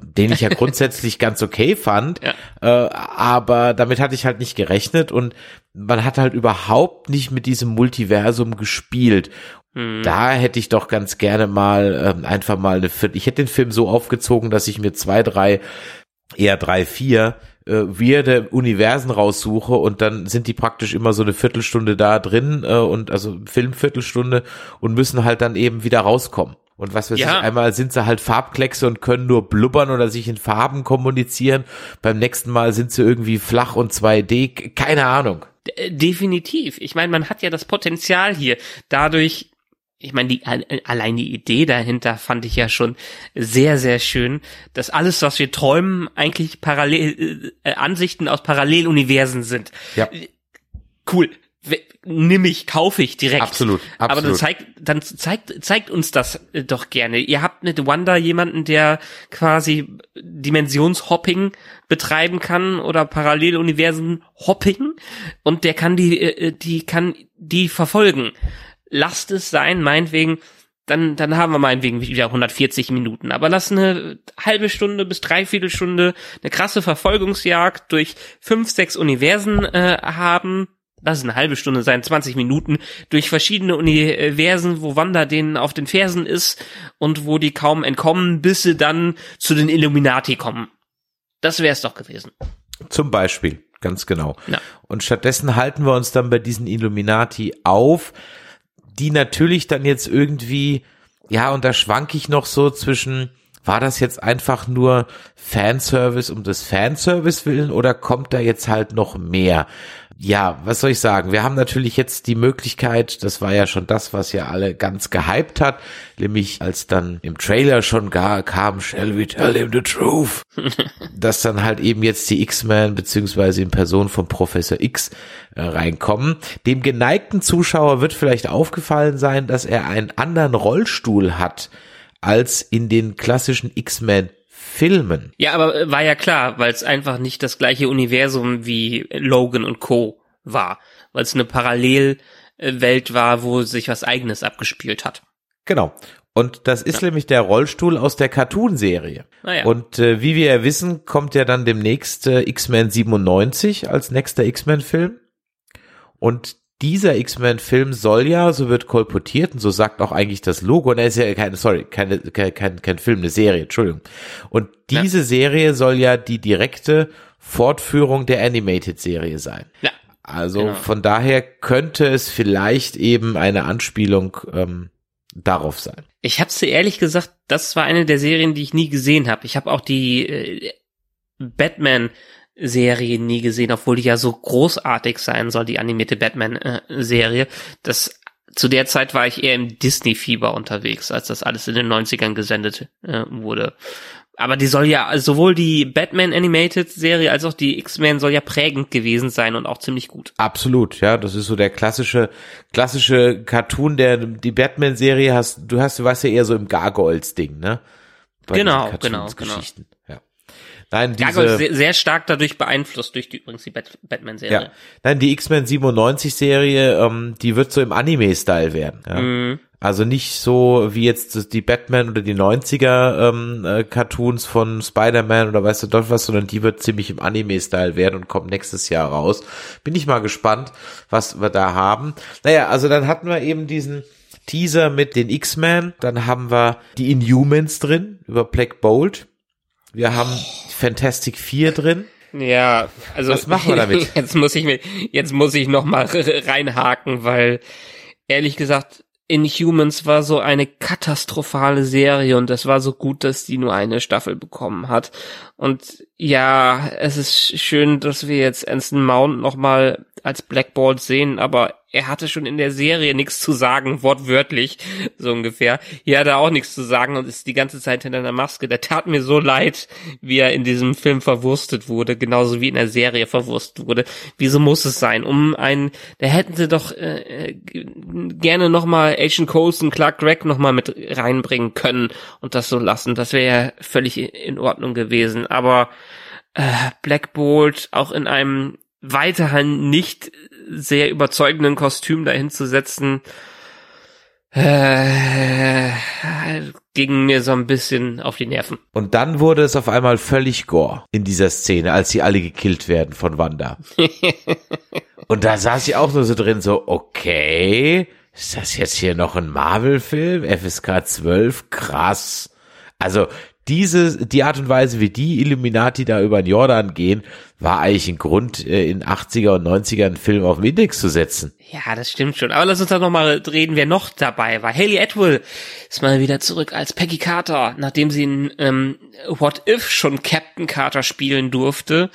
den ich ja grundsätzlich ganz okay fand, ja. äh, aber damit hatte ich halt nicht gerechnet und man hat halt überhaupt nicht mit diesem Multiversum gespielt. Hm. Da hätte ich doch ganz gerne mal ähm, einfach mal eine, ich hätte den Film so aufgezogen, dass ich mir zwei, drei, eher drei, vier äh, weirde Universen raussuche und dann sind die praktisch immer so eine Viertelstunde da drin äh, und also Filmviertelstunde und müssen halt dann eben wieder rauskommen. Und was weiß ja. ich, einmal sind sie halt Farbkleckse und können nur blubbern oder sich in Farben kommunizieren. Beim nächsten Mal sind sie irgendwie flach und 2D, keine Ahnung. Definitiv. Ich meine, man hat ja das Potenzial hier, dadurch ich meine, die, allein die Idee dahinter fand ich ja schon sehr, sehr schön, dass alles, was wir träumen, eigentlich parallel, äh, Ansichten aus Paralleluniversen sind. Ja. Cool. Nimm ich, kaufe ich direkt. Absolut, absolut. Aber dann zeigt, dann zeigt, zeigt uns das äh, doch gerne. Ihr habt mit Wanda jemanden, der quasi Dimensionshopping betreiben kann oder Paralleluniversen Hopping und der kann die, äh, die kann die verfolgen lasst es sein, meinetwegen, dann, dann haben wir meinetwegen wieder 140 Minuten. Aber lass eine halbe Stunde bis dreiviertel Stunde eine krasse Verfolgungsjagd durch fünf, sechs Universen äh, haben. Lass es eine halbe Stunde sein, 20 Minuten, durch verschiedene Universen, wo Wanda denen auf den Fersen ist und wo die kaum entkommen, bis sie dann zu den Illuminati kommen. Das wäre es doch gewesen. Zum Beispiel, ganz genau. Ja. Und stattdessen halten wir uns dann bei diesen Illuminati auf, die natürlich dann jetzt irgendwie, ja, und da schwank ich noch so zwischen, war das jetzt einfach nur Fanservice um des Fanservice willen oder kommt da jetzt halt noch mehr? Ja, was soll ich sagen? Wir haben natürlich jetzt die Möglichkeit, das war ja schon das, was ja alle ganz gehypt hat, nämlich als dann im Trailer schon gar kam, shall we tell him the truth? dass dann halt eben jetzt die X-Men beziehungsweise in Person von Professor X äh, reinkommen. Dem geneigten Zuschauer wird vielleicht aufgefallen sein, dass er einen anderen Rollstuhl hat als in den klassischen X-Men Filmen. Ja, aber äh, war ja klar, weil es einfach nicht das gleiche Universum wie Logan und Co. war, weil es eine Parallelwelt war, wo sich was eigenes abgespielt hat. Genau. Und das ist ja. nämlich der Rollstuhl aus der Cartoon-Serie. Ah, Und äh, wie wir ja wissen, kommt ja dann demnächst äh, X-Men 97 als nächster X-Men-Film. Und dieser X-Men-Film soll ja, so wird kolportiert und so sagt auch eigentlich das Logo, und er ist ja keine, sorry, keine, kein, kein, kein Film, eine Serie, Entschuldigung. Und diese ja. Serie soll ja die direkte Fortführung der Animated-Serie sein. Ja. Also genau. von daher könnte es vielleicht eben eine Anspielung ähm, darauf sein. Ich habe sie ehrlich gesagt, das war eine der Serien, die ich nie gesehen habe. Ich habe auch die äh, Batman Serie nie gesehen, obwohl die ja so großartig sein soll, die animierte Batman-Serie. das zu der Zeit war ich eher im Disney-Fieber unterwegs, als das alles in den 90ern gesendet äh, wurde. Aber die soll ja, sowohl die Batman Animated Serie als auch die X-Men soll ja prägend gewesen sein und auch ziemlich gut. Absolut, ja, das ist so der klassische, klassische Cartoon, der, die Batman Serie hast, du hast, du warst ja eher so im Gargoyles Ding, ne? Bei genau, genau, genau. Nein, diese, Gargoyle sehr, sehr stark dadurch beeinflusst durch die, übrigens die Bat Batman-Serie. Ja. Nein, die X-Men 97-Serie, ähm, die wird so im Anime-Style werden. Ja? Mhm. Also nicht so wie jetzt die Batman oder die 90er ähm, äh, Cartoons von Spider-Man oder weißt du doch was, sondern die wird ziemlich im Anime-Style werden und kommt nächstes Jahr raus. Bin ich mal gespannt, was wir da haben. Naja, also dann hatten wir eben diesen Teaser mit den X-Men, dann haben wir die Inhumans drin über Black Bolt. Wir haben Fantastic Four drin. Ja, also was machen wir damit? Jetzt muss ich mir, jetzt muss ich noch mal reinhaken, weil ehrlich gesagt Inhumans war so eine katastrophale Serie und es war so gut, dass die nur eine Staffel bekommen hat. Und ja, es ist schön, dass wir jetzt Anson Mount nochmal als Blackboard sehen, aber er hatte schon in der Serie nichts zu sagen, wortwörtlich, so ungefähr. Hier hat er auch nichts zu sagen und ist die ganze Zeit hinter einer Maske. Der tat mir so leid, wie er in diesem Film verwurstet wurde, genauso wie in der Serie verwurstet wurde. Wieso muss es sein? Um einen, da hätten sie doch äh, äh gerne nochmal Agent Coulson, Clark Gregg nochmal mit reinbringen können und das so lassen. Das wäre ja völlig in Ordnung gewesen. Aber äh, Black Bolt auch in einem weiterhin nicht sehr überzeugenden Kostüm dahin zu setzen, äh, ging mir so ein bisschen auf die Nerven. Und dann wurde es auf einmal völlig gore in dieser Szene, als sie alle gekillt werden von Wanda. Und da saß ich auch nur so drin, so, okay, ist das jetzt hier noch ein Marvel-Film? FSK 12? Krass. Also, diese, die Art und Weise, wie die Illuminati da über den Jordan gehen, war eigentlich ein Grund, äh, in 80er und 90er einen Film auf den Index zu setzen. Ja, das stimmt schon. Aber lass uns da nochmal reden, wer noch dabei war. Haley Atwell ist mal wieder zurück als Peggy Carter, nachdem sie in ähm, What If schon Captain Carter spielen durfte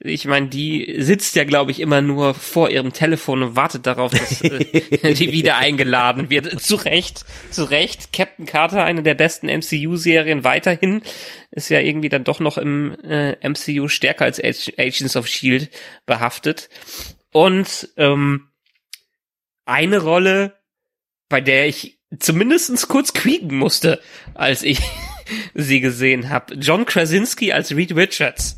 ich meine, die sitzt ja, glaube ich, immer nur vor ihrem Telefon und wartet darauf, dass äh, die wieder eingeladen wird. Zu Recht, zu Recht. Captain Carter, eine der besten MCU-Serien weiterhin, ist ja irgendwie dann doch noch im äh, MCU stärker als Agents of Shield behaftet. Und ähm, eine Rolle, bei der ich zumindestens kurz quieken musste, als ich sie gesehen habe. John Krasinski als Reed Richards.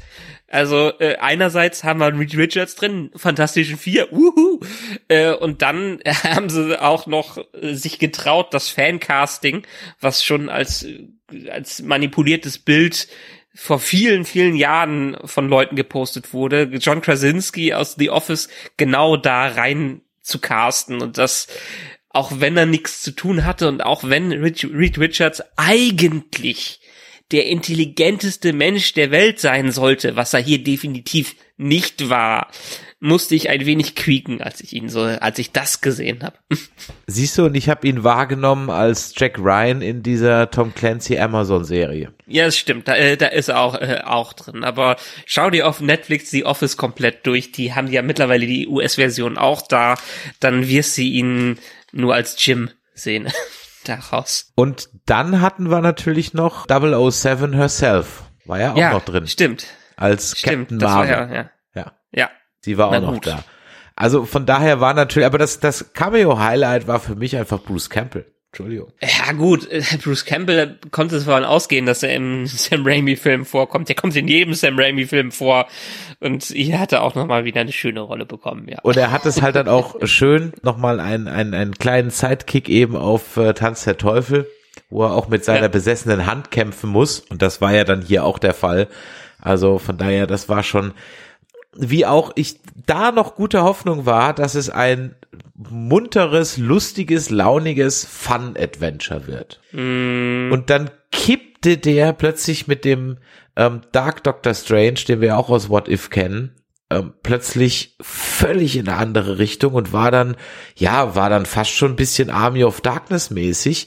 Also äh, einerseits haben wir Reed Richards drin, Fantastischen Vier, uhu, äh, und dann haben sie auch noch äh, sich getraut, das Fancasting, was schon als äh, als manipuliertes Bild vor vielen, vielen Jahren von Leuten gepostet wurde, John Krasinski aus The Office genau da rein zu casten und das auch wenn er nichts zu tun hatte und auch wenn Reed Richards eigentlich der intelligenteste Mensch der Welt sein sollte, was er hier definitiv nicht war, musste ich ein wenig quieken, als ich ihn so, als ich das gesehen habe. Siehst du, und ich habe ihn wahrgenommen als Jack Ryan in dieser Tom Clancy Amazon Serie. Ja, das stimmt, da, äh, da ist er auch äh, auch drin. Aber schau dir auf Netflix The Office komplett durch. Die haben ja mittlerweile die US-Version auch da. Dann wirst du ihn nur als Jim sehen. daraus. Und dann hatten wir natürlich noch 007 herself. War ja auch ja, noch drin. Stimmt. Als stimmt, Captain Marvel. Ja, ja. ja. Ja. Sie war auch noch gut. da. Also von daher war natürlich, aber das, das Cameo-Highlight war für mich einfach Bruce Campbell. Entschuldigung. Ja gut, äh, Bruce Campbell konnte es davon ausgehen, dass er im Sam Raimi-Film vorkommt. Der kommt in jedem Sam Raimi-Film vor und hier hat er auch nochmal wieder eine schöne Rolle bekommen, ja. Und er hat es halt dann auch schön nochmal einen, einen, einen kleinen Sidekick eben auf äh, Tanz der Teufel, wo er auch mit seiner ja. besessenen Hand kämpfen muss. Und das war ja dann hier auch der Fall. Also von daher, das war schon, wie auch ich da noch gute Hoffnung war, dass es ein munteres, lustiges, launiges Fun-Adventure wird. Mm. Und dann kippte der plötzlich mit dem ähm, Dark Doctor Strange, den wir auch aus What If kennen, ähm, plötzlich völlig in eine andere Richtung und war dann, ja, war dann fast schon ein bisschen Army of Darkness mäßig.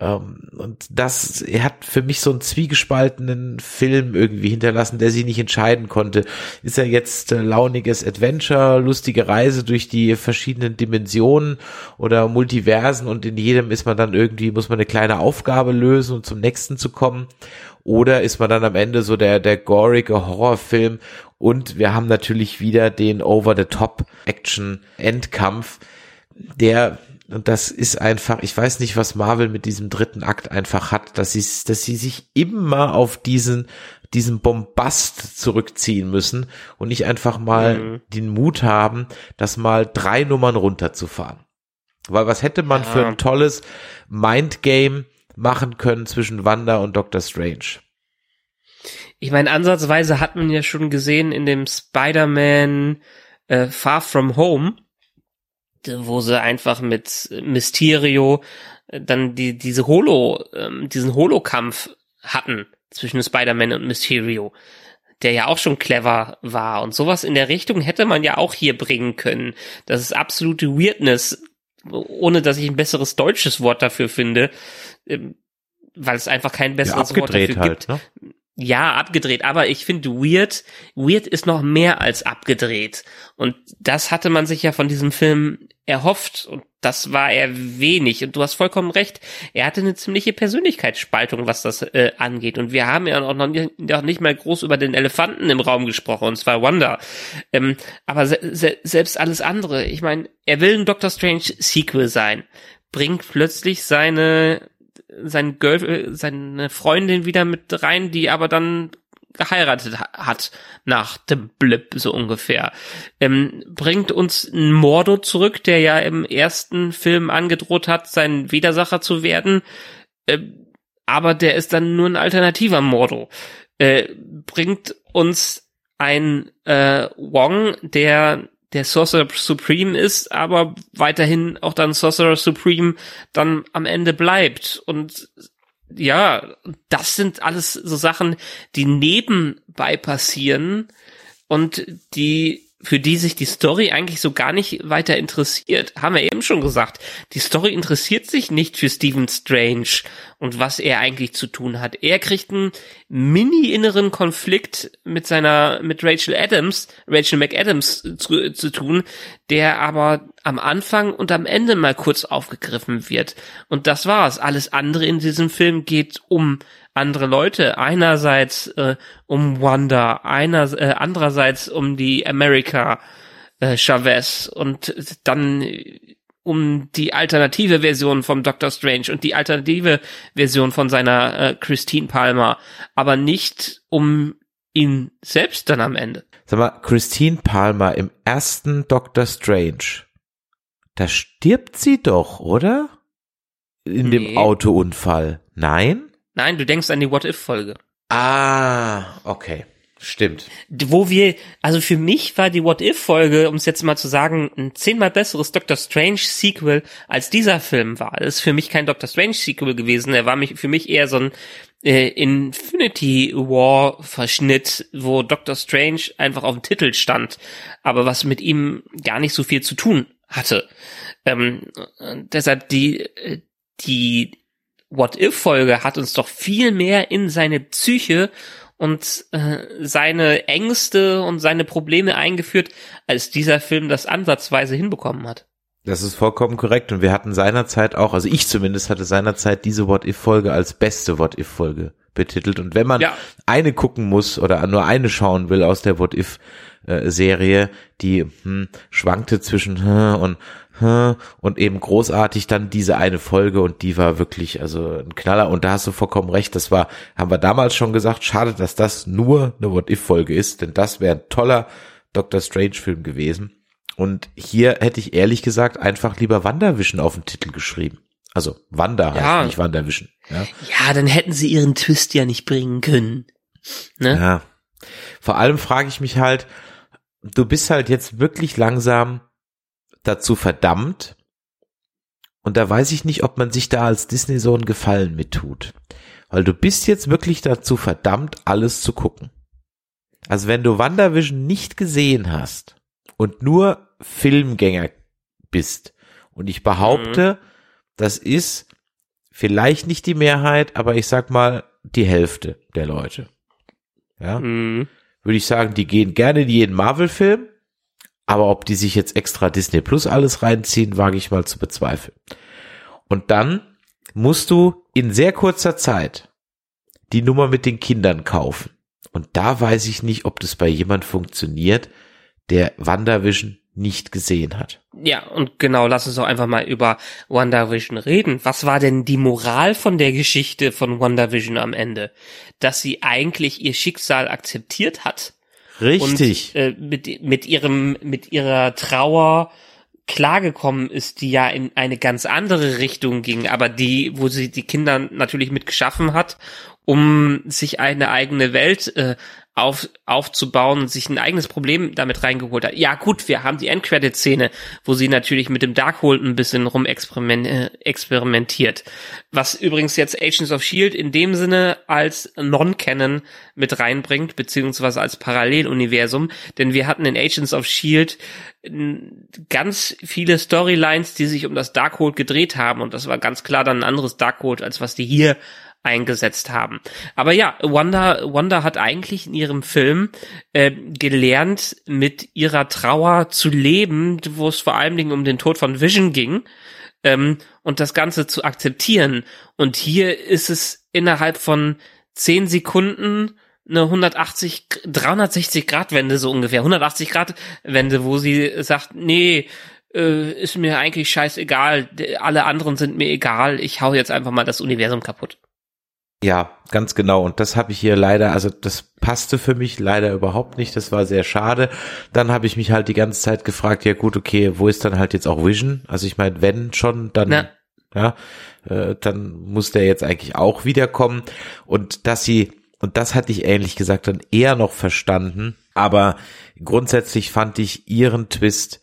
Ähm, und das, er hat für mich so einen zwiegespaltenen Film irgendwie hinterlassen, der sich nicht entscheiden konnte. Ist er jetzt äh, launiges Adventure, lustige Reise durch die verschiedenen Dimensionen oder Multiversen und in jedem ist man dann irgendwie, muss man eine kleine Aufgabe lösen, um zum nächsten zu kommen. Oder ist man dann am Ende so der, der gorige Horrorfilm und wir haben natürlich wieder den Over-the-Top-Action-Endkampf, der, und das ist einfach, ich weiß nicht, was Marvel mit diesem dritten Akt einfach hat, dass sie, dass sie sich immer auf diesen, diesen Bombast zurückziehen müssen und nicht einfach mal mhm. den Mut haben, das mal drei Nummern runterzufahren. Weil was hätte man ja. für ein tolles Mindgame machen können zwischen Wanda und Doctor Strange? Ich meine, ansatzweise hat man ja schon gesehen in dem Spider-Man äh, Far From Home, wo sie einfach mit Mysterio äh, dann die diese Holo ähm, diesen Holo-Kampf hatten zwischen Spider-Man und Mysterio, der ja auch schon clever war und sowas in der Richtung hätte man ja auch hier bringen können. Das ist absolute Weirdness, ohne dass ich ein besseres deutsches Wort dafür finde, ähm, weil es einfach kein besseres ja, Wort dafür halt, gibt. Ne? Ja, abgedreht, aber ich finde weird, weird ist noch mehr als abgedreht. Und das hatte man sich ja von diesem Film erhofft und das war er wenig. Und du hast vollkommen recht, er hatte eine ziemliche Persönlichkeitsspaltung, was das äh, angeht. Und wir haben ja auch noch nicht, noch nicht mal groß über den Elefanten im Raum gesprochen, und zwar Wanda. Ähm, aber se se selbst alles andere, ich meine, er will ein Doctor Strange Sequel sein, bringt plötzlich seine sein Girl, seine Freundin wieder mit rein, die aber dann geheiratet hat nach dem Blip so ungefähr. Ähm, bringt uns ein Mordo zurück, der ja im ersten Film angedroht hat, sein Widersacher zu werden. Ähm, aber der ist dann nur ein alternativer Mordo. Äh, bringt uns ein äh, Wong, der der Sorcerer Supreme ist, aber weiterhin auch dann Sorcerer Supreme dann am Ende bleibt. Und ja, das sind alles so Sachen, die nebenbei passieren und die für die sich die Story eigentlich so gar nicht weiter interessiert. Haben wir eben schon gesagt. Die Story interessiert sich nicht für Stephen Strange und was er eigentlich zu tun hat. Er kriegt einen mini-inneren Konflikt mit seiner, mit Rachel Adams, Rachel McAdams zu, zu tun, der aber am Anfang und am Ende mal kurz aufgegriffen wird. Und das war's. Alles andere in diesem Film geht um andere Leute. Einerseits äh, um Wanda, einer, äh, andererseits um die America äh, Chavez und dann um die alternative Version vom Doctor Strange und die alternative Version von seiner äh, Christine Palmer, aber nicht um ihn selbst dann am Ende. Sag mal, Christine Palmer im ersten Doctor Strange, da stirbt sie doch, oder? In nee. dem Autounfall. Nein? Nein, du denkst an die What-If-Folge. Ah, okay. Stimmt. Wo wir, also für mich war die What-If-Folge, um es jetzt mal zu sagen, ein zehnmal besseres Doctor Strange-Sequel als dieser Film war. Das ist für mich kein Doctor Strange-Sequel gewesen. Er war mich, für mich eher so ein äh, Infinity War-Verschnitt, wo Doctor Strange einfach auf dem Titel stand, aber was mit ihm gar nicht so viel zu tun hatte. Ähm, deshalb die, äh, die What-If-Folge hat uns doch viel mehr in seine Psyche und äh, seine Ängste und seine Probleme eingeführt, als dieser Film das ansatzweise hinbekommen hat. Das ist vollkommen korrekt und wir hatten seinerzeit auch, also ich zumindest hatte seinerzeit diese What-If-Folge als beste What-If-Folge betitelt und wenn man ja. eine gucken muss oder nur eine schauen will aus der What-If Serie, die hm, schwankte zwischen hm, und und eben großartig dann diese eine Folge und die war wirklich also ein Knaller und da hast du vollkommen recht, das war, haben wir damals schon gesagt, schade, dass das nur eine What-If-Folge ist, denn das wäre ein toller Doctor Strange-Film gewesen. Und hier hätte ich ehrlich gesagt einfach lieber Wandervision auf den Titel geschrieben. Also Wanda ja. heißt nicht Wandervision. Ja? ja, dann hätten sie ihren Twist ja nicht bringen können. Ne? Ja. Vor allem frage ich mich halt, du bist halt jetzt wirklich langsam dazu verdammt. Und da weiß ich nicht, ob man sich da als Disney so einen Gefallen mittut. Weil du bist jetzt wirklich dazu verdammt, alles zu gucken. Also wenn du WandaVision nicht gesehen hast und nur Filmgänger bist, und ich behaupte, mhm. das ist vielleicht nicht die Mehrheit, aber ich sag mal die Hälfte der Leute. Ja. Mhm. Würde ich sagen, die gehen gerne in jeden Marvel-Film, aber ob die sich jetzt extra Disney Plus alles reinziehen, wage ich mal zu bezweifeln. Und dann musst du in sehr kurzer Zeit die Nummer mit den Kindern kaufen. Und da weiß ich nicht, ob das bei jemand funktioniert, der WandaVision nicht gesehen hat. Ja, und genau, lass uns doch einfach mal über WandaVision reden. Was war denn die Moral von der Geschichte von WandaVision am Ende? Dass sie eigentlich ihr Schicksal akzeptiert hat Richtig. Und äh, mit, mit ihrem, mit ihrer Trauer klargekommen ist, die ja in eine ganz andere Richtung ging, aber die, wo sie die Kinder natürlich mit geschaffen hat, um sich eine eigene Welt äh, auf, aufzubauen und sich ein eigenes Problem damit reingeholt hat. Ja gut, wir haben die Endcredit-Szene, wo sie natürlich mit dem Darkhold ein bisschen rum äh. Was übrigens jetzt Agents of S.H.I.E.L.D. in dem Sinne als Non-Canon mit reinbringt, beziehungsweise als Paralleluniversum, denn wir hatten in Agents of S.H.I.E.L.D. ganz viele Storylines, die sich um das Darkhold gedreht haben und das war ganz klar dann ein anderes Darkhold, als was die hier eingesetzt haben. Aber ja, Wanda, Wanda hat eigentlich in ihrem Film äh, gelernt, mit ihrer Trauer zu leben, wo es vor allen Dingen um den Tod von Vision ging ähm, und das Ganze zu akzeptieren. Und hier ist es innerhalb von zehn Sekunden eine 180, 360 Grad Wende so ungefähr, 180 Grad Wende, wo sie sagt, nee, äh, ist mir eigentlich scheißegal, alle anderen sind mir egal, ich hau jetzt einfach mal das Universum kaputt. Ja, ganz genau. Und das habe ich hier leider, also das passte für mich leider überhaupt nicht. Das war sehr schade. Dann habe ich mich halt die ganze Zeit gefragt, ja gut, okay, wo ist dann halt jetzt auch Vision? Also ich meine, wenn schon, dann Na. ja, äh, dann muss der jetzt eigentlich auch wiederkommen. Und dass sie, und das hatte ich ehrlich gesagt dann eher noch verstanden. Aber grundsätzlich fand ich ihren Twist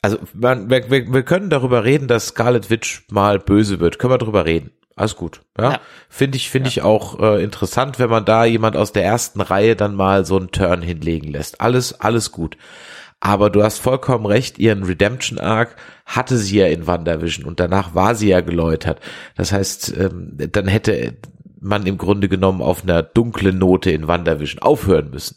also man, wir, wir können darüber reden, dass Scarlet Witch mal böse wird. Können wir darüber reden. Alles gut. Ja, ja. finde ich finde ja. ich auch äh, interessant, wenn man da jemand aus der ersten Reihe dann mal so einen Turn hinlegen lässt. Alles alles gut. Aber du hast vollkommen recht, ihren Redemption Arc hatte sie ja in WandaVision und danach war sie ja geläutert. Das heißt, ähm, dann hätte man im Grunde genommen auf einer dunklen Note in WandaVision aufhören müssen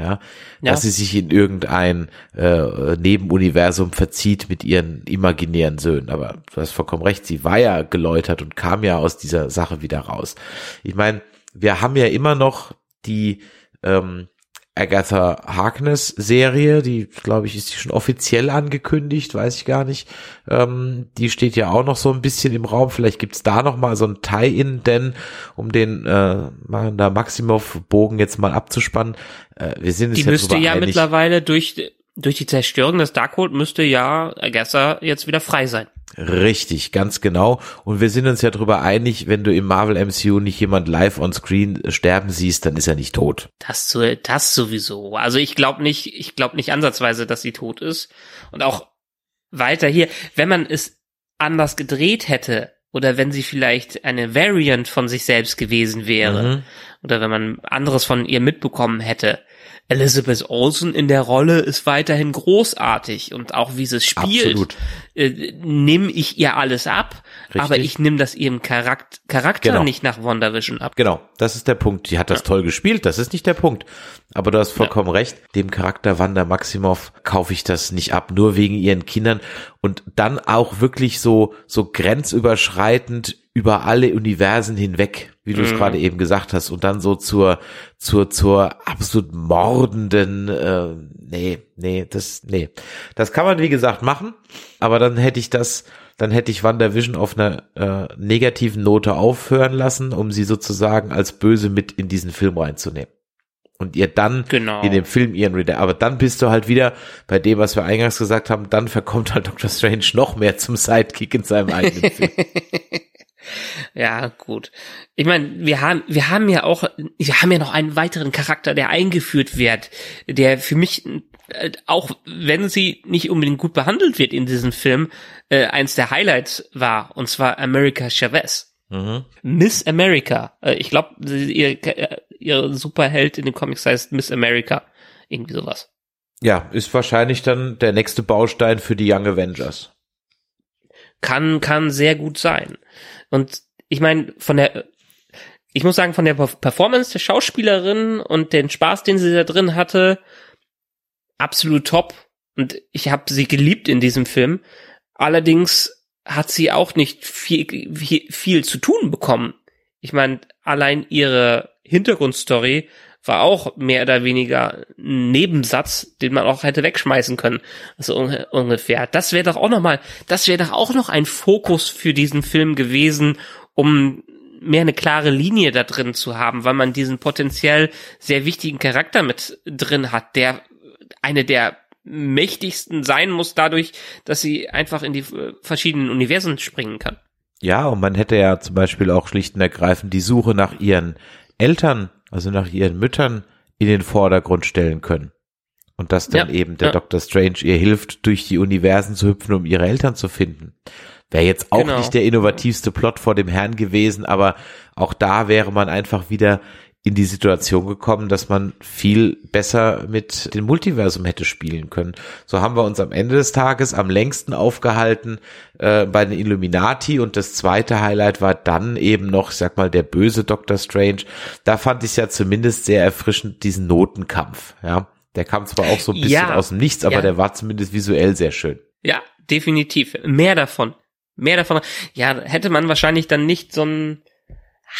ja, ja. dass sie sich in irgendein äh, Nebenuniversum verzieht mit ihren imaginären Söhnen. Aber du hast vollkommen recht, sie war ja geläutert und kam ja aus dieser Sache wieder raus. Ich meine, wir haben ja immer noch die ähm, Agatha Harkness Serie, die glaube ich ist die schon offiziell angekündigt, weiß ich gar nicht. Ähm, die steht ja auch noch so ein bisschen im Raum. Vielleicht gibt's da noch mal so ein Tie-in, denn um den äh, da Maximov-Bogen jetzt mal abzuspannen, äh, wir sind die müsste ja einig, mittlerweile durch durch die Zerstörung des Darkhold müsste ja Agatha jetzt wieder frei sein. Richtig, ganz genau. Und wir sind uns ja darüber einig, wenn du im Marvel MCU nicht jemand live on screen sterben siehst, dann ist er nicht tot. Das, das sowieso. Also ich glaube nicht, ich glaube nicht ansatzweise, dass sie tot ist. Und auch weiter hier, wenn man es anders gedreht hätte, oder wenn sie vielleicht eine Variant von sich selbst gewesen wäre, mhm. oder wenn man anderes von ihr mitbekommen hätte, Elizabeth Olsen in der Rolle ist weiterhin großartig und auch wie sie es spielt, äh, nehme ich ihr alles ab, Richtig. aber ich nehme das ihrem Charakter, Charakter genau. nicht nach WandaVision ab. Genau, das ist der Punkt. Die hat das ja. toll gespielt, das ist nicht der Punkt. Aber du hast vollkommen ja. recht, dem Charakter Wanda Maximoff kaufe ich das nicht ab, nur wegen ihren Kindern und dann auch wirklich so, so grenzüberschreitend über alle Universen hinweg, wie du es mhm. gerade eben gesagt hast, und dann so zur, zur, zur absolut mordenden, äh, nee, nee, das, nee. Das kann man, wie gesagt, machen, aber dann hätte ich das, dann hätte ich WandaVision auf einer äh, negativen Note aufhören lassen, um sie sozusagen als böse mit in diesen Film reinzunehmen. Und ihr dann genau. in dem Film ihren Reader. Aber dann bist du halt wieder bei dem, was wir eingangs gesagt haben, dann verkommt halt Doctor Strange noch mehr zum Sidekick in seinem eigenen Film. Ja, gut. Ich meine, wir haben, wir haben ja auch, wir haben ja noch einen weiteren Charakter, der eingeführt wird, der für mich äh, auch wenn sie nicht unbedingt gut behandelt wird in diesem Film, äh, eins der Highlights war, und zwar America Chavez. Mhm. Miss America. Äh, ich glaube, ihr, äh, ihr Superheld in den Comics heißt Miss America. Irgendwie sowas. Ja, ist wahrscheinlich dann der nächste Baustein für die Young Avengers. Kann, kann sehr gut sein. Und ich meine, von der, ich muss sagen, von der Performance der Schauspielerin und den Spaß, den sie da drin hatte, absolut top. Und ich habe sie geliebt in diesem Film. Allerdings hat sie auch nicht viel, viel, viel zu tun bekommen. Ich meine, allein ihre Hintergrundstory war auch mehr oder weniger ein Nebensatz, den man auch hätte wegschmeißen können. So ungefähr. Das wäre doch auch noch mal, das wäre doch auch noch ein Fokus für diesen Film gewesen, um mehr eine klare Linie da drin zu haben, weil man diesen potenziell sehr wichtigen Charakter mit drin hat, der eine der mächtigsten sein muss dadurch, dass sie einfach in die äh, verschiedenen Universen springen kann. Ja, und man hätte ja zum Beispiel auch schlicht und ergreifend die Suche nach ihren Eltern, also nach ihren Müttern in den Vordergrund stellen können. Und dass dann ja, eben der ja. Dr. Strange ihr hilft, durch die Universen zu hüpfen, um ihre Eltern zu finden. Wäre jetzt auch genau. nicht der innovativste Plot vor dem Herrn gewesen, aber auch da wäre man einfach wieder in die Situation gekommen, dass man viel besser mit dem Multiversum hätte spielen können. So haben wir uns am Ende des Tages am längsten aufgehalten äh, bei den Illuminati und das zweite Highlight war dann eben noch, ich sag mal, der böse Doctor Strange. Da fand ich ja zumindest sehr erfrischend diesen Notenkampf. Ja, der kam zwar auch so ein bisschen ja, aus dem Nichts, aber ja. der war zumindest visuell sehr schön. Ja, definitiv. Mehr davon. Mehr davon. Ja, hätte man wahrscheinlich dann nicht so ein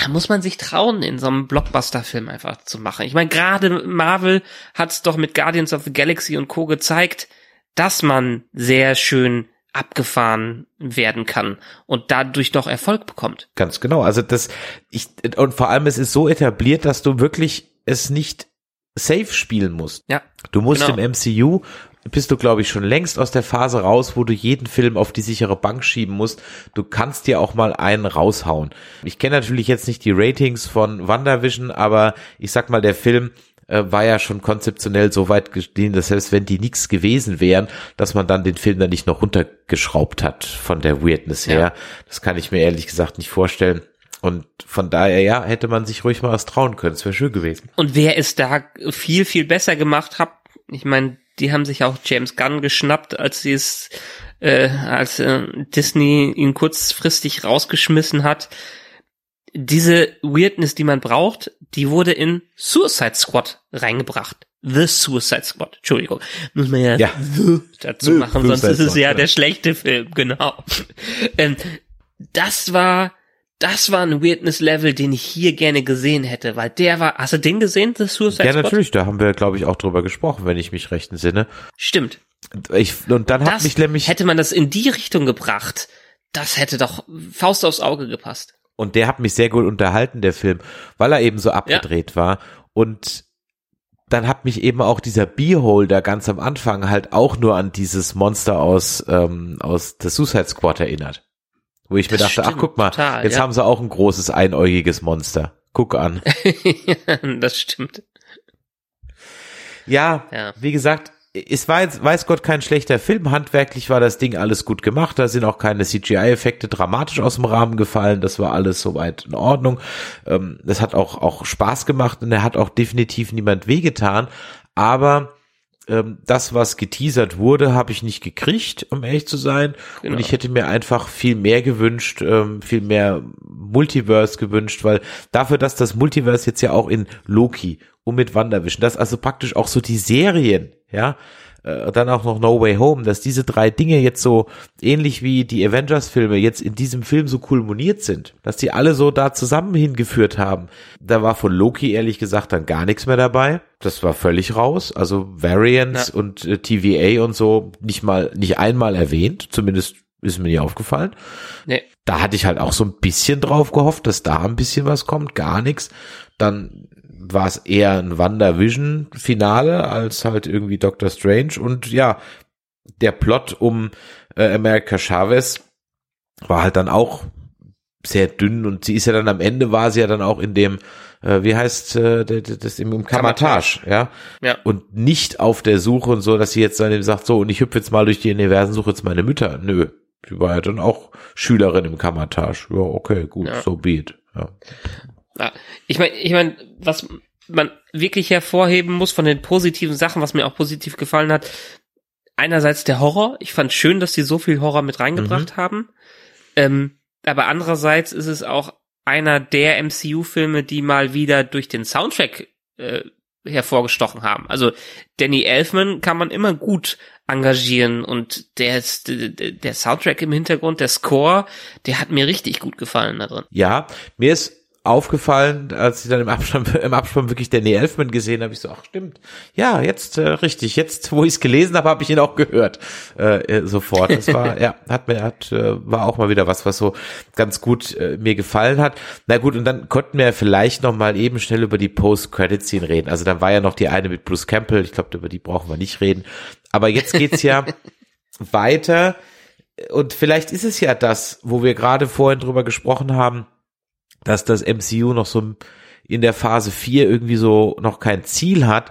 muss man sich trauen, in so einem Blockbuster-Film einfach zu machen. Ich meine, gerade Marvel hat's doch mit Guardians of the Galaxy und Co. gezeigt, dass man sehr schön abgefahren werden kann und dadurch doch Erfolg bekommt. Ganz genau. Also das, ich, und vor allem es ist so etabliert, dass du wirklich es nicht safe spielen musst. Ja. Du musst genau. im MCU bist du, glaube ich, schon längst aus der Phase raus, wo du jeden Film auf die sichere Bank schieben musst. Du kannst dir auch mal einen raushauen. Ich kenne natürlich jetzt nicht die Ratings von WandaVision, aber ich sag mal, der Film äh, war ja schon konzeptionell so weit gestiegen, dass selbst wenn die nichts gewesen wären, dass man dann den Film dann nicht noch runtergeschraubt hat von der Weirdness her. Ja. Das kann ich mir ehrlich gesagt nicht vorstellen. Und von daher, ja, hätte man sich ruhig mal was trauen können. Es wäre schön gewesen. Und wer es da viel, viel besser gemacht hat, ich meine, die haben sich auch James Gunn geschnappt, als sie es, äh, als äh, Disney ihn kurzfristig rausgeschmissen hat. Diese Weirdness, die man braucht, die wurde in Suicide Squad reingebracht. The Suicide Squad, Entschuldigung, muss man ja, ja. dazu machen, sonst ist es ja der schlechte Film, genau. ähm, das war das war ein Weirdness-Level, den ich hier gerne gesehen hätte, weil der war, hast du den gesehen, The Suicide Ja, natürlich, da haben wir, glaube ich, auch drüber gesprochen, wenn ich mich recht entsinne. Stimmt. Ich, und dann das, hat mich nämlich... Hätte man das in die Richtung gebracht, das hätte doch Faust aufs Auge gepasst. Und der hat mich sehr gut unterhalten, der Film, weil er eben so abgedreht ja. war und dann hat mich eben auch dieser Beholder ganz am Anfang halt auch nur an dieses Monster aus, ähm, aus The Suicide Squad erinnert. Wo ich das mir dachte, ach guck mal, total, jetzt ja. haben sie auch ein großes einäugiges Monster. Guck an. das stimmt. Ja, ja, wie gesagt, es war jetzt, weiß Gott, kein schlechter Film. Handwerklich war das Ding alles gut gemacht. Da sind auch keine CGI-Effekte dramatisch aus dem Rahmen gefallen. Das war alles soweit in Ordnung. Ähm, das hat auch, auch Spaß gemacht und er hat auch definitiv niemand wehgetan. Aber ähm, das, was geteasert wurde, habe ich nicht gekriegt, um ehrlich zu sein. Genau. Und ich hätte mir einfach viel mehr gewünscht, ähm, viel mehr Multiverse gewünscht, weil dafür, dass das Multiverse jetzt ja auch in Loki und mit WandaVision, dass also praktisch auch so die Serien, ja, äh, dann auch noch No Way Home, dass diese drei Dinge jetzt so ähnlich wie die Avengers-Filme jetzt in diesem Film so kulminiert sind, dass die alle so da zusammen hingeführt haben. Da war von Loki ehrlich gesagt dann gar nichts mehr dabei. Das war völlig raus. Also Variants ja. und äh, TVA und so nicht mal, nicht einmal erwähnt. Zumindest ist mir nicht aufgefallen. Nee. Da hatte ich halt auch so ein bisschen drauf gehofft, dass da ein bisschen was kommt. Gar nichts. Dann war es eher ein WandaVision-Finale als halt irgendwie Doctor Strange. Und ja, der Plot um äh, America Chavez war halt dann auch sehr dünn und sie ist ja dann am Ende war sie ja dann auch in dem äh, wie heißt äh, das, im, im Kamatage, ja? ja und nicht auf der Suche und so, dass sie jetzt dann sagt so und ich hüpfe jetzt mal durch die Universen suche jetzt meine Mütter. Nö, sie war ja dann auch Schülerin im Kamatage. Ja, okay, gut, ja. so be it. Ja. Ich meine, ich meine, was man wirklich hervorheben muss von den positiven Sachen, was mir auch positiv gefallen hat, einerseits der Horror. Ich fand schön, dass sie so viel Horror mit reingebracht mhm. haben. Ähm, aber andererseits ist es auch einer der MCU-Filme, die mal wieder durch den Soundtrack äh, hervorgestochen haben. Also Danny Elfman kann man immer gut engagieren und der, der Soundtrack im Hintergrund, der Score, der hat mir richtig gut gefallen da drin. Ja, mir ist aufgefallen, als ich dann im Abspann, im Abspann wirklich Danny Elfman gesehen habe, ich so, ach stimmt, ja, jetzt äh, richtig, jetzt, wo ich es gelesen habe, habe ich ihn auch gehört, äh, äh, sofort. Das war, ja, hat mir, hat, äh, war auch mal wieder was, was so ganz gut äh, mir gefallen hat. Na gut, und dann konnten wir vielleicht noch mal eben schnell über die Post-Credit-Scene reden. Also dann war ja noch die eine mit Bruce Campbell, ich glaube, über die brauchen wir nicht reden. Aber jetzt geht's ja weiter und vielleicht ist es ja das, wo wir gerade vorhin drüber gesprochen haben, dass das MCU noch so in der Phase 4 irgendwie so noch kein Ziel hat.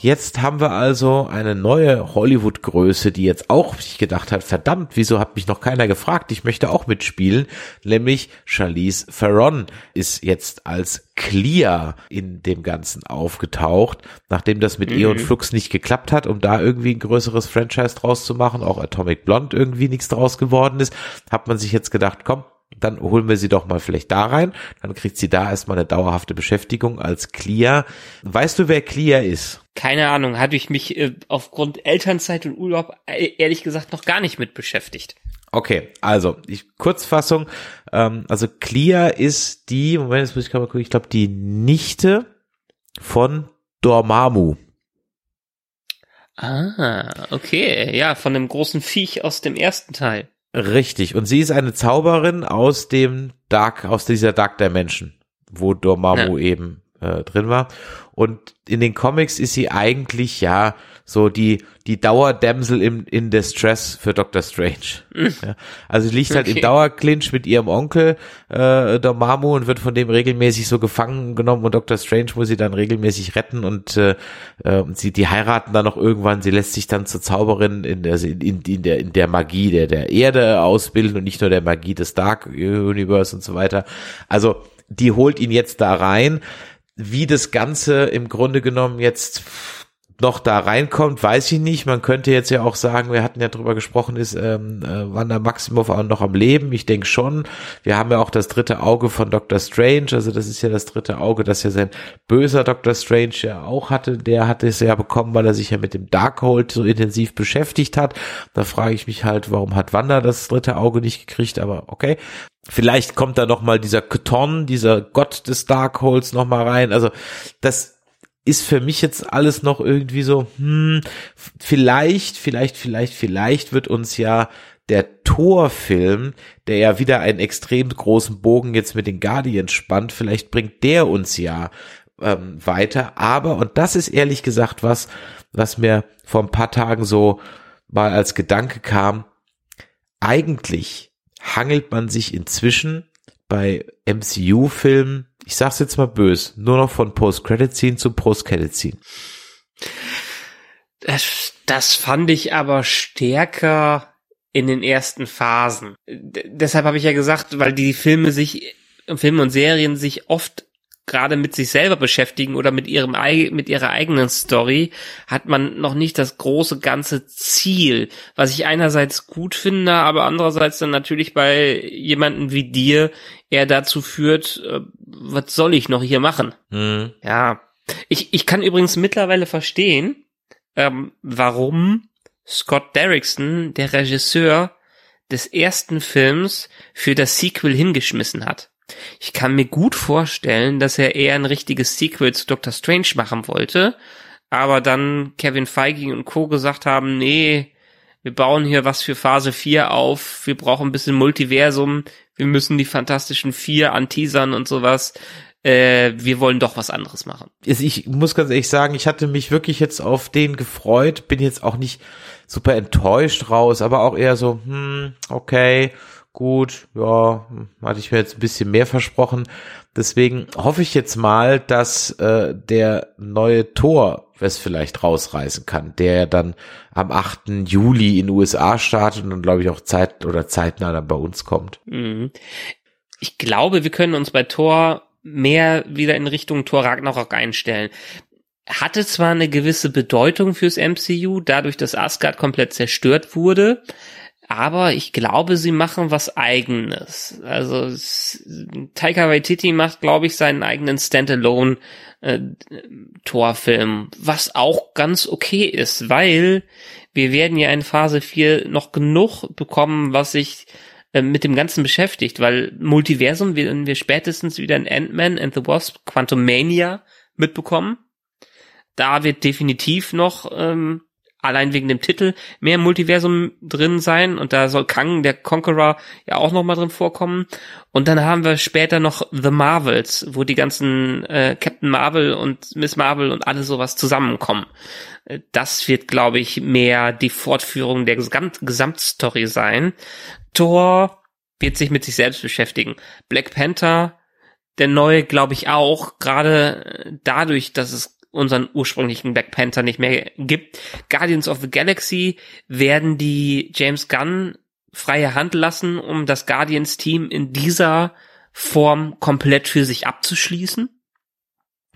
Jetzt haben wir also eine neue Hollywood-Größe, die jetzt auch sich gedacht hat, verdammt, wieso hat mich noch keiner gefragt? Ich möchte auch mitspielen. Nämlich Charlize Theron ist jetzt als Clear in dem Ganzen aufgetaucht, nachdem das mit mhm. Eon Flux nicht geklappt hat, um da irgendwie ein größeres Franchise draus zu machen, auch Atomic Blonde irgendwie nichts draus geworden ist, hat man sich jetzt gedacht, komm, dann holen wir sie doch mal vielleicht da rein. Dann kriegt sie da erstmal eine dauerhafte Beschäftigung als Clear. Weißt du, wer Clear ist? Keine Ahnung, hatte ich mich äh, aufgrund Elternzeit und Urlaub äh, ehrlich gesagt noch gar nicht mit beschäftigt. Okay, also ich, Kurzfassung, ähm, also Clear ist die, Moment, jetzt muss ich mal gucken, ich glaube die Nichte von Dormammu. Ah, okay, ja, von dem großen Viech aus dem ersten Teil. Richtig. Und sie ist eine Zauberin aus dem Dark, aus dieser Dark Dimension, wo Dormammu ja. eben äh, drin war. Und in den Comics ist sie eigentlich ja so die die Dauerdämsel im in Distress für Doctor Strange. Ja, also sie liegt halt okay. im Dauerclinch mit ihrem Onkel äh, Dormammu und wird von dem regelmäßig so gefangen genommen und Doctor Strange muss sie dann regelmäßig retten und äh, äh, sie die heiraten dann noch irgendwann. Sie lässt sich dann zur Zauberin in der in, in der in der Magie der der Erde ausbilden und nicht nur der Magie des Dark Universe und so weiter. Also die holt ihn jetzt da rein. Wie das Ganze im Grunde genommen jetzt noch da reinkommt, weiß ich nicht. Man könnte jetzt ja auch sagen, wir hatten ja drüber gesprochen, ist ähm, äh, Wanda Maximoff auch noch am Leben? Ich denke schon. Wir haben ja auch das dritte Auge von Doctor Strange, also das ist ja das dritte Auge, das ja sein böser Doctor Strange ja auch hatte. Der hatte es ja bekommen, weil er sich ja mit dem Darkhold so intensiv beschäftigt hat. Da frage ich mich halt, warum hat Wanda das dritte Auge nicht gekriegt? Aber okay. Vielleicht kommt da noch mal dieser Keton, dieser Gott des Darkholds noch mal rein. Also das ist für mich jetzt alles noch irgendwie so, hm, vielleicht, vielleicht, vielleicht, vielleicht wird uns ja der Torfilm, der ja wieder einen extrem großen Bogen jetzt mit den Guardians spannt, vielleicht bringt der uns ja ähm, weiter. Aber, und das ist ehrlich gesagt was, was mir vor ein paar Tagen so mal als Gedanke kam, eigentlich hangelt man sich inzwischen bei MCU-Filmen ich sag's jetzt mal bös, nur noch von Post-Credit-Scene zu Post-Credit-Scene. Das, das fand ich aber stärker in den ersten Phasen. D deshalb habe ich ja gesagt, weil die Filme sich, Filme und Serien sich oft gerade mit sich selber beschäftigen oder mit ihrem mit ihrer eigenen Story, hat man noch nicht das große ganze Ziel, was ich einerseits gut finde, aber andererseits dann natürlich bei jemanden wie dir eher dazu führt, äh, was soll ich noch hier machen? Mhm. Ja, ich ich kann übrigens mittlerweile verstehen, ähm, warum Scott Derrickson, der Regisseur des ersten Films, für das Sequel hingeschmissen hat. Ich kann mir gut vorstellen, dass er eher ein richtiges Sequel zu Doctor Strange machen wollte, aber dann Kevin Feige und Co. gesagt haben, nee, wir bauen hier was für Phase 4 auf, wir brauchen ein bisschen Multiversum, wir müssen die Fantastischen Vier anteasern und sowas. Äh, wir wollen doch was anderes machen. Ich muss ganz ehrlich sagen, ich hatte mich wirklich jetzt auf den gefreut, bin jetzt auch nicht super enttäuscht raus, aber auch eher so, hm, okay, gut, ja, hatte ich mir jetzt ein bisschen mehr versprochen. Deswegen hoffe ich jetzt mal, dass äh, der neue Tor es vielleicht rausreißen kann, der ja dann am 8. Juli in USA startet und dann glaube ich auch Zeit oder zeitnah dann bei uns kommt. Mhm. Ich glaube, wir können uns bei Tor mehr wieder in Richtung Tor Ragnarok einstellen. Hatte zwar eine gewisse Bedeutung fürs MCU, dadurch, dass Asgard komplett zerstört wurde, aber ich glaube, sie machen was eigenes. Also Taika Waititi macht, glaube ich, seinen eigenen Standalone äh, Torfilm, was auch ganz okay ist, weil wir werden ja in Phase 4 noch genug bekommen, was sich äh, mit dem Ganzen beschäftigt, weil Multiversum werden wir spätestens wieder in Ant-Man and the Wasp Quantum Mania mitbekommen. Da wird definitiv noch ähm, allein wegen dem Titel mehr Multiversum drin sein und da soll Kang, der Conqueror, ja auch noch mal drin vorkommen. Und dann haben wir später noch The Marvels, wo die ganzen äh, Captain Marvel und Miss Marvel und alles sowas zusammenkommen. Äh, das wird, glaube ich, mehr die Fortführung der Gesamt Gesamtstory sein. Thor wird sich mit sich selbst beschäftigen. Black Panther, der neue, glaube ich auch, gerade dadurch, dass es unseren ursprünglichen Black Panther nicht mehr gibt. Guardians of the Galaxy werden die James Gunn freie Hand lassen, um das Guardians-Team in dieser Form komplett für sich abzuschließen.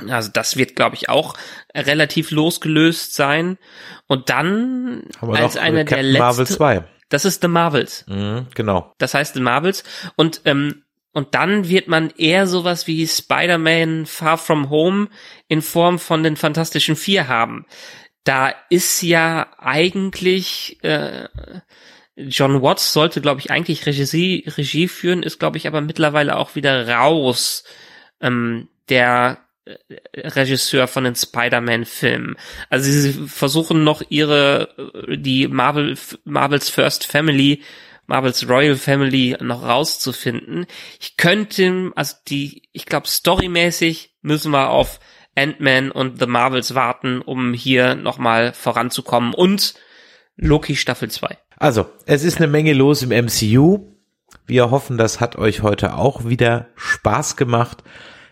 Also das wird, glaube ich, auch relativ losgelöst sein. Und dann als einer der letzten. Marvel 2. Das ist The Marvels. Mhm, genau. Das heißt The Marvels. Und ähm, und dann wird man eher sowas wie Spider-Man Far From Home in Form von den Fantastischen Vier haben. Da ist ja eigentlich äh, John Watts sollte, glaube ich, eigentlich Regie, Regie führen, ist, glaube ich, aber mittlerweile auch wieder raus. Ähm, der äh, Regisseur von den Spider-Man-Filmen. Also sie versuchen noch ihre die Marvel Marvels First Family Marvels Royal Family noch rauszufinden. Ich könnte, also die, ich glaube, storymäßig müssen wir auf Ant-Man und The Marvels warten, um hier nochmal voranzukommen und Loki Staffel 2. Also, es ist eine Menge los im MCU. Wir hoffen, das hat euch heute auch wieder Spaß gemacht.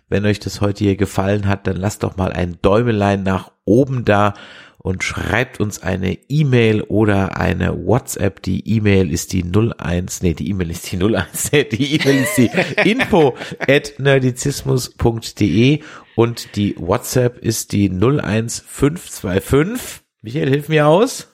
Wenn euch das heute hier gefallen hat, dann lasst doch mal ein Däumelein nach oben da und schreibt uns eine E-Mail oder eine WhatsApp. Die E-Mail ist die 01, nee, die E-Mail ist die 01, nee, die E-Mail ist die info at nerdizismus.de und die WhatsApp ist die 01525. Michael, hilf mir aus.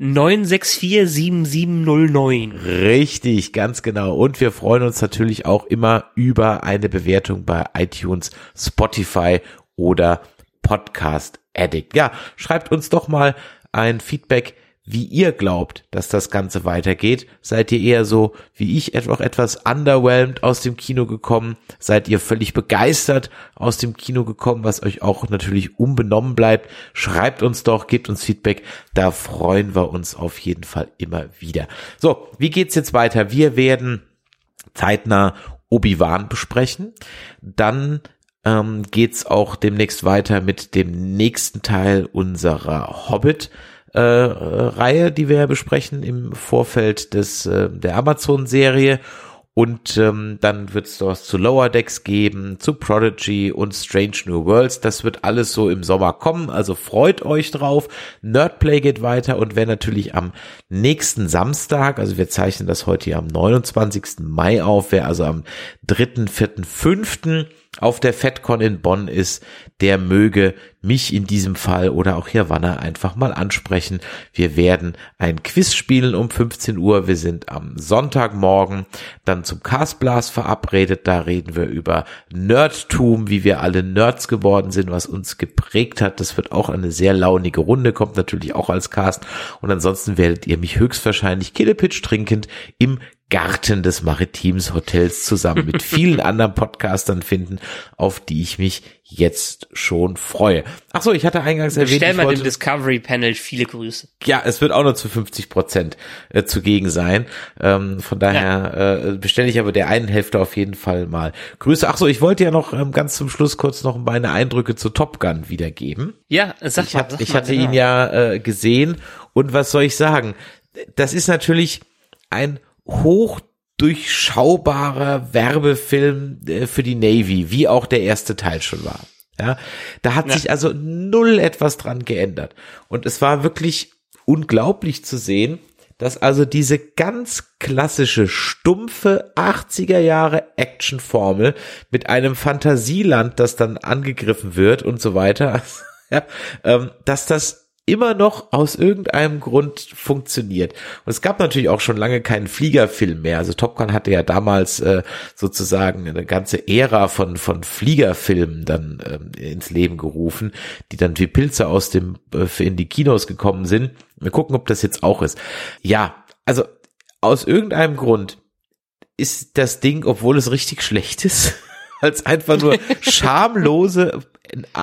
9647709. Richtig, ganz genau. Und wir freuen uns natürlich auch immer über eine Bewertung bei iTunes, Spotify oder Podcast Addict. Ja, schreibt uns doch mal ein Feedback, wie ihr glaubt, dass das Ganze weitergeht. Seid ihr eher so wie ich etwa etwas underwhelmed aus dem Kino gekommen? Seid ihr völlig begeistert aus dem Kino gekommen, was euch auch natürlich unbenommen bleibt? Schreibt uns doch, gebt uns Feedback. Da freuen wir uns auf jeden Fall immer wieder. So, wie geht's jetzt weiter? Wir werden zeitnah Obi-Wan besprechen. Dann ähm, geht's auch demnächst weiter mit dem nächsten Teil unserer Hobbit. Äh, Reihe, die wir besprechen im Vorfeld des äh, der Amazon-Serie und ähm, dann wird es was zu Lower Decks geben, zu Prodigy und Strange New Worlds. Das wird alles so im Sommer kommen, also freut euch drauf. Nerdplay geht weiter und wer natürlich am nächsten Samstag, also wir zeichnen das heute hier am 29. Mai auf, wer also am 3., 4., 5 auf der FedCon in Bonn ist, der möge mich in diesem Fall oder auch hier Wanner einfach mal ansprechen. Wir werden ein Quiz spielen um 15 Uhr. Wir sind am Sonntagmorgen dann zum Castblast verabredet. Da reden wir über Nerdtum, wie wir alle Nerds geworden sind, was uns geprägt hat. Das wird auch eine sehr launige Runde, kommt natürlich auch als Cast. Und ansonsten werdet ihr mich höchstwahrscheinlich Killepitch trinkend im Garten des Maritims Hotels zusammen mit vielen anderen Podcastern finden, auf die ich mich jetzt schon freue. Ach so, ich hatte eingangs erwähnt. Stell mal dem Discovery Panel viele Grüße. Ja, es wird auch nur zu 50 Prozent äh, zugegen sein. Ähm, von daher ja. äh, bestelle ich aber der einen Hälfte auf jeden Fall mal Grüße. Ach so, ich wollte ja noch ähm, ganz zum Schluss kurz noch meine Eindrücke zu Top Gun wiedergeben. Ja, sag ich mal. Hab, sag ich mal, hatte genau. ihn ja äh, gesehen und was soll ich sagen? Das ist natürlich ein hoch durchschaubarer Werbefilm äh, für die Navy, wie auch der erste Teil schon war. Ja, da hat Ja. sich also null etwas dran geändert. Und es war wirklich unglaublich zu sehen, dass also diese ganz klassische, stumpfe 80er Jahre Actionformel mit einem Fantasieland, das dann angegriffen wird und so weiter, ja, ähm, dass das immer noch aus irgendeinem Grund funktioniert. Und es gab natürlich auch schon lange keinen Fliegerfilm mehr. Also Top Gun hatte ja damals äh, sozusagen eine ganze Ära von von Fliegerfilmen dann ähm, ins Leben gerufen, die dann wie Pilze aus dem äh, in die Kinos gekommen sind. Wir gucken, ob das jetzt auch ist. Ja, also aus irgendeinem Grund ist das Ding, obwohl es richtig schlecht ist, als einfach nur schamlose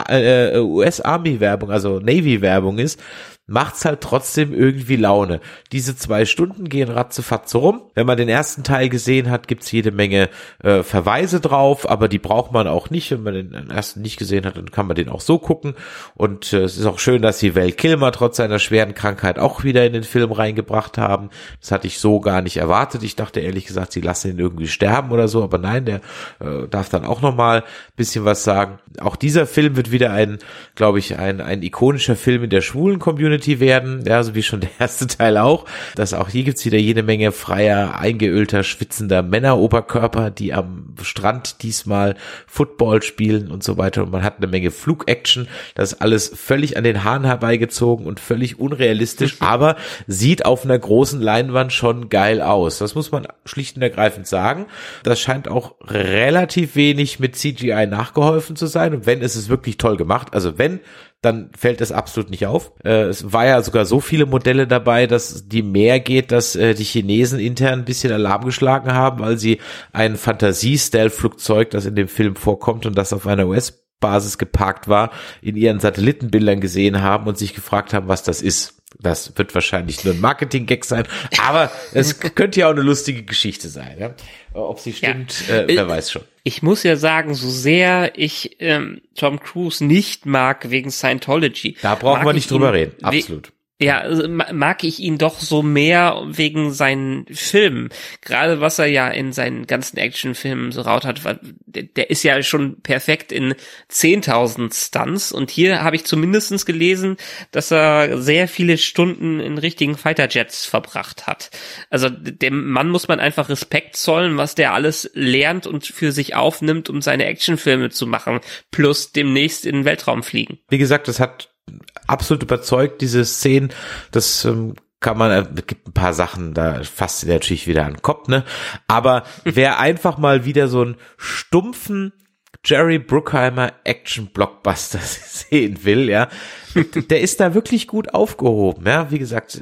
äh, US Army Werbung, also Navy Werbung ist, macht's halt trotzdem irgendwie Laune. Diese zwei Stunden gehen ratzefatze rum. Wenn man den ersten Teil gesehen hat, gibt's jede Menge äh, Verweise drauf, aber die braucht man auch nicht. Wenn man den ersten nicht gesehen hat, dann kann man den auch so gucken. Und äh, es ist auch schön, dass sie Val Kilmer trotz seiner schweren Krankheit auch wieder in den Film reingebracht haben. Das hatte ich so gar nicht erwartet. Ich dachte ehrlich gesagt, sie lassen ihn irgendwie sterben oder so, aber nein, der äh, darf dann auch nochmal bisschen was sagen. Auch dieser Film wird wieder ein, glaube ich, ein, ein ikonischer Film in der schwulen Community Community werden, ja, so wie schon der erste Teil auch. dass auch hier gibt's wieder jede Menge freier, eingeölter, schwitzender Männeroberkörper, die am Strand diesmal Football spielen und so weiter. Und man hat eine Menge Flugaction. Das ist alles völlig an den Haaren herbeigezogen und völlig unrealistisch, aber sieht auf einer großen Leinwand schon geil aus. Das muss man schlicht und ergreifend sagen. Das scheint auch relativ wenig mit CGI nachgeholfen zu sein. Und wenn, ist es wirklich toll gemacht. Also wenn dann fällt es absolut nicht auf. Äh, es war ja sogar so viele Modelle dabei, dass die mehr geht, dass äh, die Chinesen intern ein bisschen Alarm geschlagen haben, weil sie ein Fantasie-Stealth-Flugzeug, das in dem Film vorkommt und das auf einer US Basis geparkt war, in ihren Satellitenbildern gesehen haben und sich gefragt haben, was das ist. Das wird wahrscheinlich nur ein Marketing-Gag sein, aber es könnte ja auch eine lustige Geschichte sein. Ja? Ob sie stimmt, ja. äh, wer weiß schon. Ich muss ja sagen, so sehr ich ähm, Tom Cruise nicht mag wegen Scientology. Da brauchen wir nicht drüber reden, absolut. Ja, also mag ich ihn doch so mehr wegen seinen Filmen. Gerade was er ja in seinen ganzen Actionfilmen so raut hat, der ist ja schon perfekt in 10.000 Stunts. Und hier habe ich zumindestens gelesen, dass er sehr viele Stunden in richtigen Fighterjets verbracht hat. Also dem Mann muss man einfach Respekt zollen, was der alles lernt und für sich aufnimmt, um seine Actionfilme zu machen. Plus demnächst in den Weltraum fliegen. Wie gesagt, das hat absolut überzeugt, diese Szenen, das ähm, kann man, äh, gibt ein paar Sachen, da fasst sie natürlich wieder an den Kopf, ne? Aber wer einfach mal wieder so einen stumpfen Jerry Bruckheimer Action Blockbuster sehen will, ja, der ist da wirklich gut aufgehoben, ja, wie gesagt,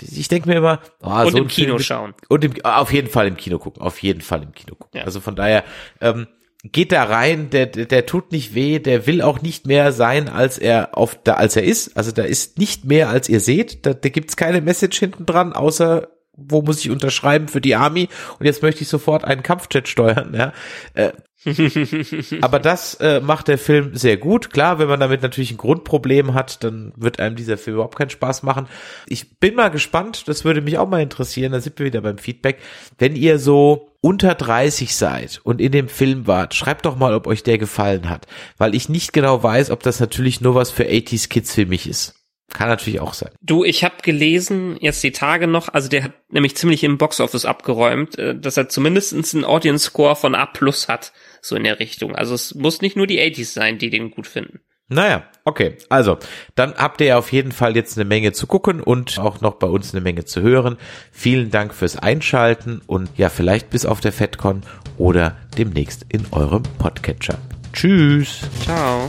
ich denke mir immer, oh, und so im Kino Film, schauen. Und im, auf jeden Fall im Kino gucken, auf jeden Fall im Kino gucken. Ja. Also von daher, ähm, geht da rein, der, der tut nicht weh, der will auch nicht mehr sein, als er auf da, als er ist. Also da ist nicht mehr, als ihr seht. Da, da gibt's keine Message hinten dran, außer wo muss ich unterschreiben für die Army und jetzt möchte ich sofort einen Kampfjet steuern. Ja. Äh, aber das äh, macht der Film sehr gut. Klar, wenn man damit natürlich ein Grundproblem hat, dann wird einem dieser Film überhaupt keinen Spaß machen. Ich bin mal gespannt, das würde mich auch mal interessieren, da sind wir wieder beim Feedback. Wenn ihr so unter 30 seid und in dem Film wart, schreibt doch mal, ob euch der gefallen hat, weil ich nicht genau weiß, ob das natürlich nur was für 80s Kids für mich ist. Kann natürlich auch sein. Du, ich habe gelesen, jetzt die Tage noch, also der hat nämlich ziemlich im Boxoffice abgeräumt, äh, dass er zumindest einen Audience Score von A plus hat, so in der Richtung. Also es muss nicht nur die 80s sein, die den gut finden. Naja, okay. Also, dann habt ihr auf jeden Fall jetzt eine Menge zu gucken und auch noch bei uns eine Menge zu hören. Vielen Dank fürs Einschalten und ja, vielleicht bis auf der FedCon oder demnächst in eurem Podcatcher. Tschüss. Ciao.